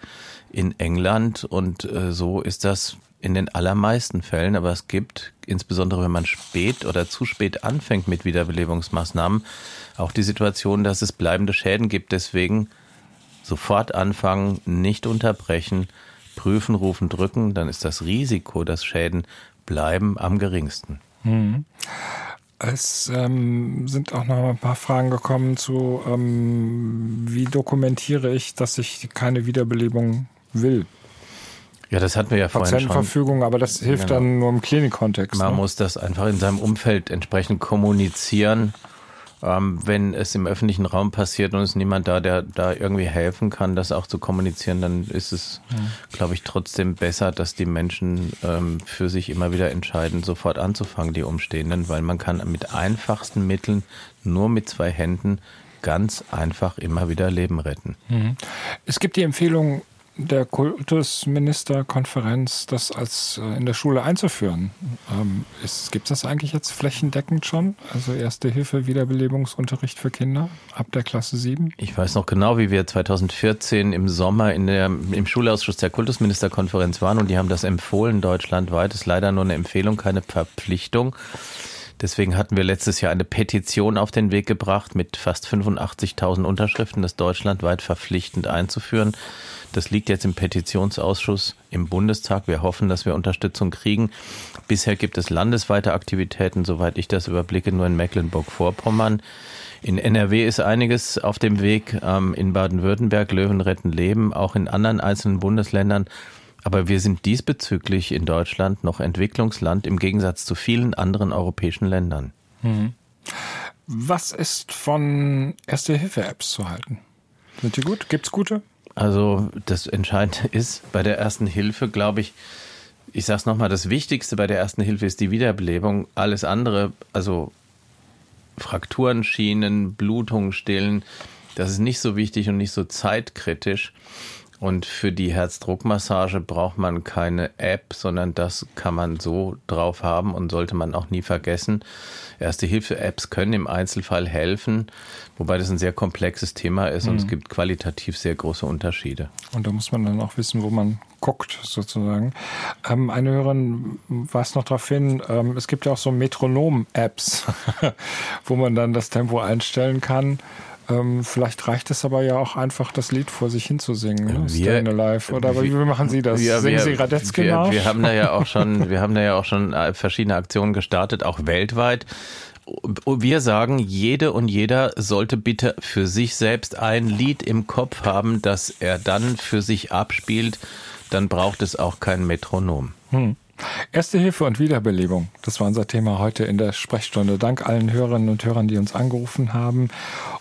Speaker 3: in England und äh, so ist das in den allermeisten Fällen, aber es gibt, insbesondere wenn man spät oder zu spät anfängt mit Wiederbelebungsmaßnahmen, auch die Situation, dass es bleibende Schäden gibt. Deswegen Sofort anfangen, nicht unterbrechen, prüfen, rufen, drücken, dann ist das Risiko, dass Schäden bleiben, am geringsten.
Speaker 2: Hm. Es ähm, sind auch noch ein paar Fragen gekommen zu, ähm, wie dokumentiere ich, dass ich keine Wiederbelebung will.
Speaker 3: Ja, das hatten wir ja vorhin schon.
Speaker 2: Patientenverfügung, aber das hilft genau. dann nur im Klinikkontext.
Speaker 3: Man ne? muss das einfach in seinem Umfeld entsprechend kommunizieren. Ähm, wenn es im öffentlichen Raum passiert und es ist niemand da, der da irgendwie helfen kann, das auch zu kommunizieren, dann ist es, ja. glaube ich, trotzdem besser, dass die Menschen ähm, für sich immer wieder entscheiden, sofort anzufangen, die Umstehenden, weil man kann mit einfachsten Mitteln, nur mit zwei Händen, ganz einfach immer wieder Leben retten.
Speaker 2: Mhm. Es gibt die Empfehlung, der Kultusministerkonferenz, das als äh, in der Schule einzuführen. Ähm, Gibt das eigentlich jetzt flächendeckend schon? Also Erste Hilfe, Wiederbelebungsunterricht für Kinder ab der Klasse 7?
Speaker 3: Ich weiß noch genau, wie wir 2014 im Sommer in der, im Schulausschuss der Kultusministerkonferenz waren und die haben das empfohlen deutschlandweit. Ist leider nur eine Empfehlung, keine Verpflichtung. Deswegen hatten wir letztes Jahr eine Petition auf den Weg gebracht mit fast 85.000 Unterschriften, das deutschlandweit verpflichtend einzuführen. Das liegt jetzt im Petitionsausschuss im Bundestag. Wir hoffen, dass wir Unterstützung kriegen. Bisher gibt es landesweite Aktivitäten, soweit ich das überblicke, nur in Mecklenburg-Vorpommern. In NRW ist einiges auf dem Weg, ähm, in Baden-Württemberg, Löwen retten Leben, auch in anderen einzelnen Bundesländern aber wir sind diesbezüglich in Deutschland noch Entwicklungsland im Gegensatz zu vielen anderen europäischen Ländern. Mhm.
Speaker 2: Was ist von Erste-Hilfe-Apps zu halten? Sind die gut? Gibt es gute?
Speaker 3: Also das Entscheidende ist bei der ersten Hilfe, glaube ich, ich sage es nochmal, das Wichtigste bei der ersten Hilfe ist die Wiederbelebung. Alles andere, also Frakturen, Schienen, Blutungen stillen, das ist nicht so wichtig und nicht so zeitkritisch. Und für die Herzdruckmassage braucht man keine App, sondern das kann man so drauf haben und sollte man auch nie vergessen. Erste-Hilfe-Apps können im Einzelfall helfen, wobei das ein sehr komplexes Thema ist mhm. und es mhm. gibt qualitativ sehr große Unterschiede.
Speaker 2: Und da muss man dann auch wissen, wo man guckt, sozusagen. Ähm, eine Hörerin weist noch darauf hin, ähm, es gibt ja auch so Metronom-Apps, wo man dann das Tempo einstellen kann. Ähm, vielleicht reicht es aber ja auch einfach, das Lied vor sich hinzusingen, ne? wir, Stayin' Alive. Oder wie, wie machen Sie das?
Speaker 3: Wir, Singen Sie Radetzky wir, nach? Wir haben da ja auch schon, wir haben da ja auch schon äh, verschiedene Aktionen gestartet, auch weltweit. Wir sagen, jede und jeder sollte bitte für sich selbst ein Lied im Kopf haben, das er dann für sich abspielt. Dann braucht es auch kein Metronom. Hm.
Speaker 2: Erste Hilfe und Wiederbelebung, das war unser Thema heute in der Sprechstunde. Dank allen Hörerinnen und Hörern, die uns angerufen haben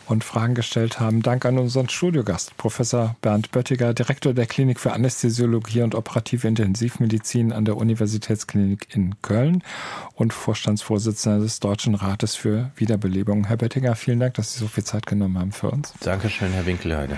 Speaker 2: und Fragen gestellt haben. Dank an unseren Studiogast, Professor Bernd Böttiger, Direktor der Klinik für Anästhesiologie und operative Intensivmedizin an der Universitätsklinik in Köln und Vorstandsvorsitzender des Deutschen Rates für Wiederbelebung. Herr Böttiger, vielen Dank, dass Sie so viel Zeit genommen haben für uns.
Speaker 3: Dankeschön, Herr Winkelheide.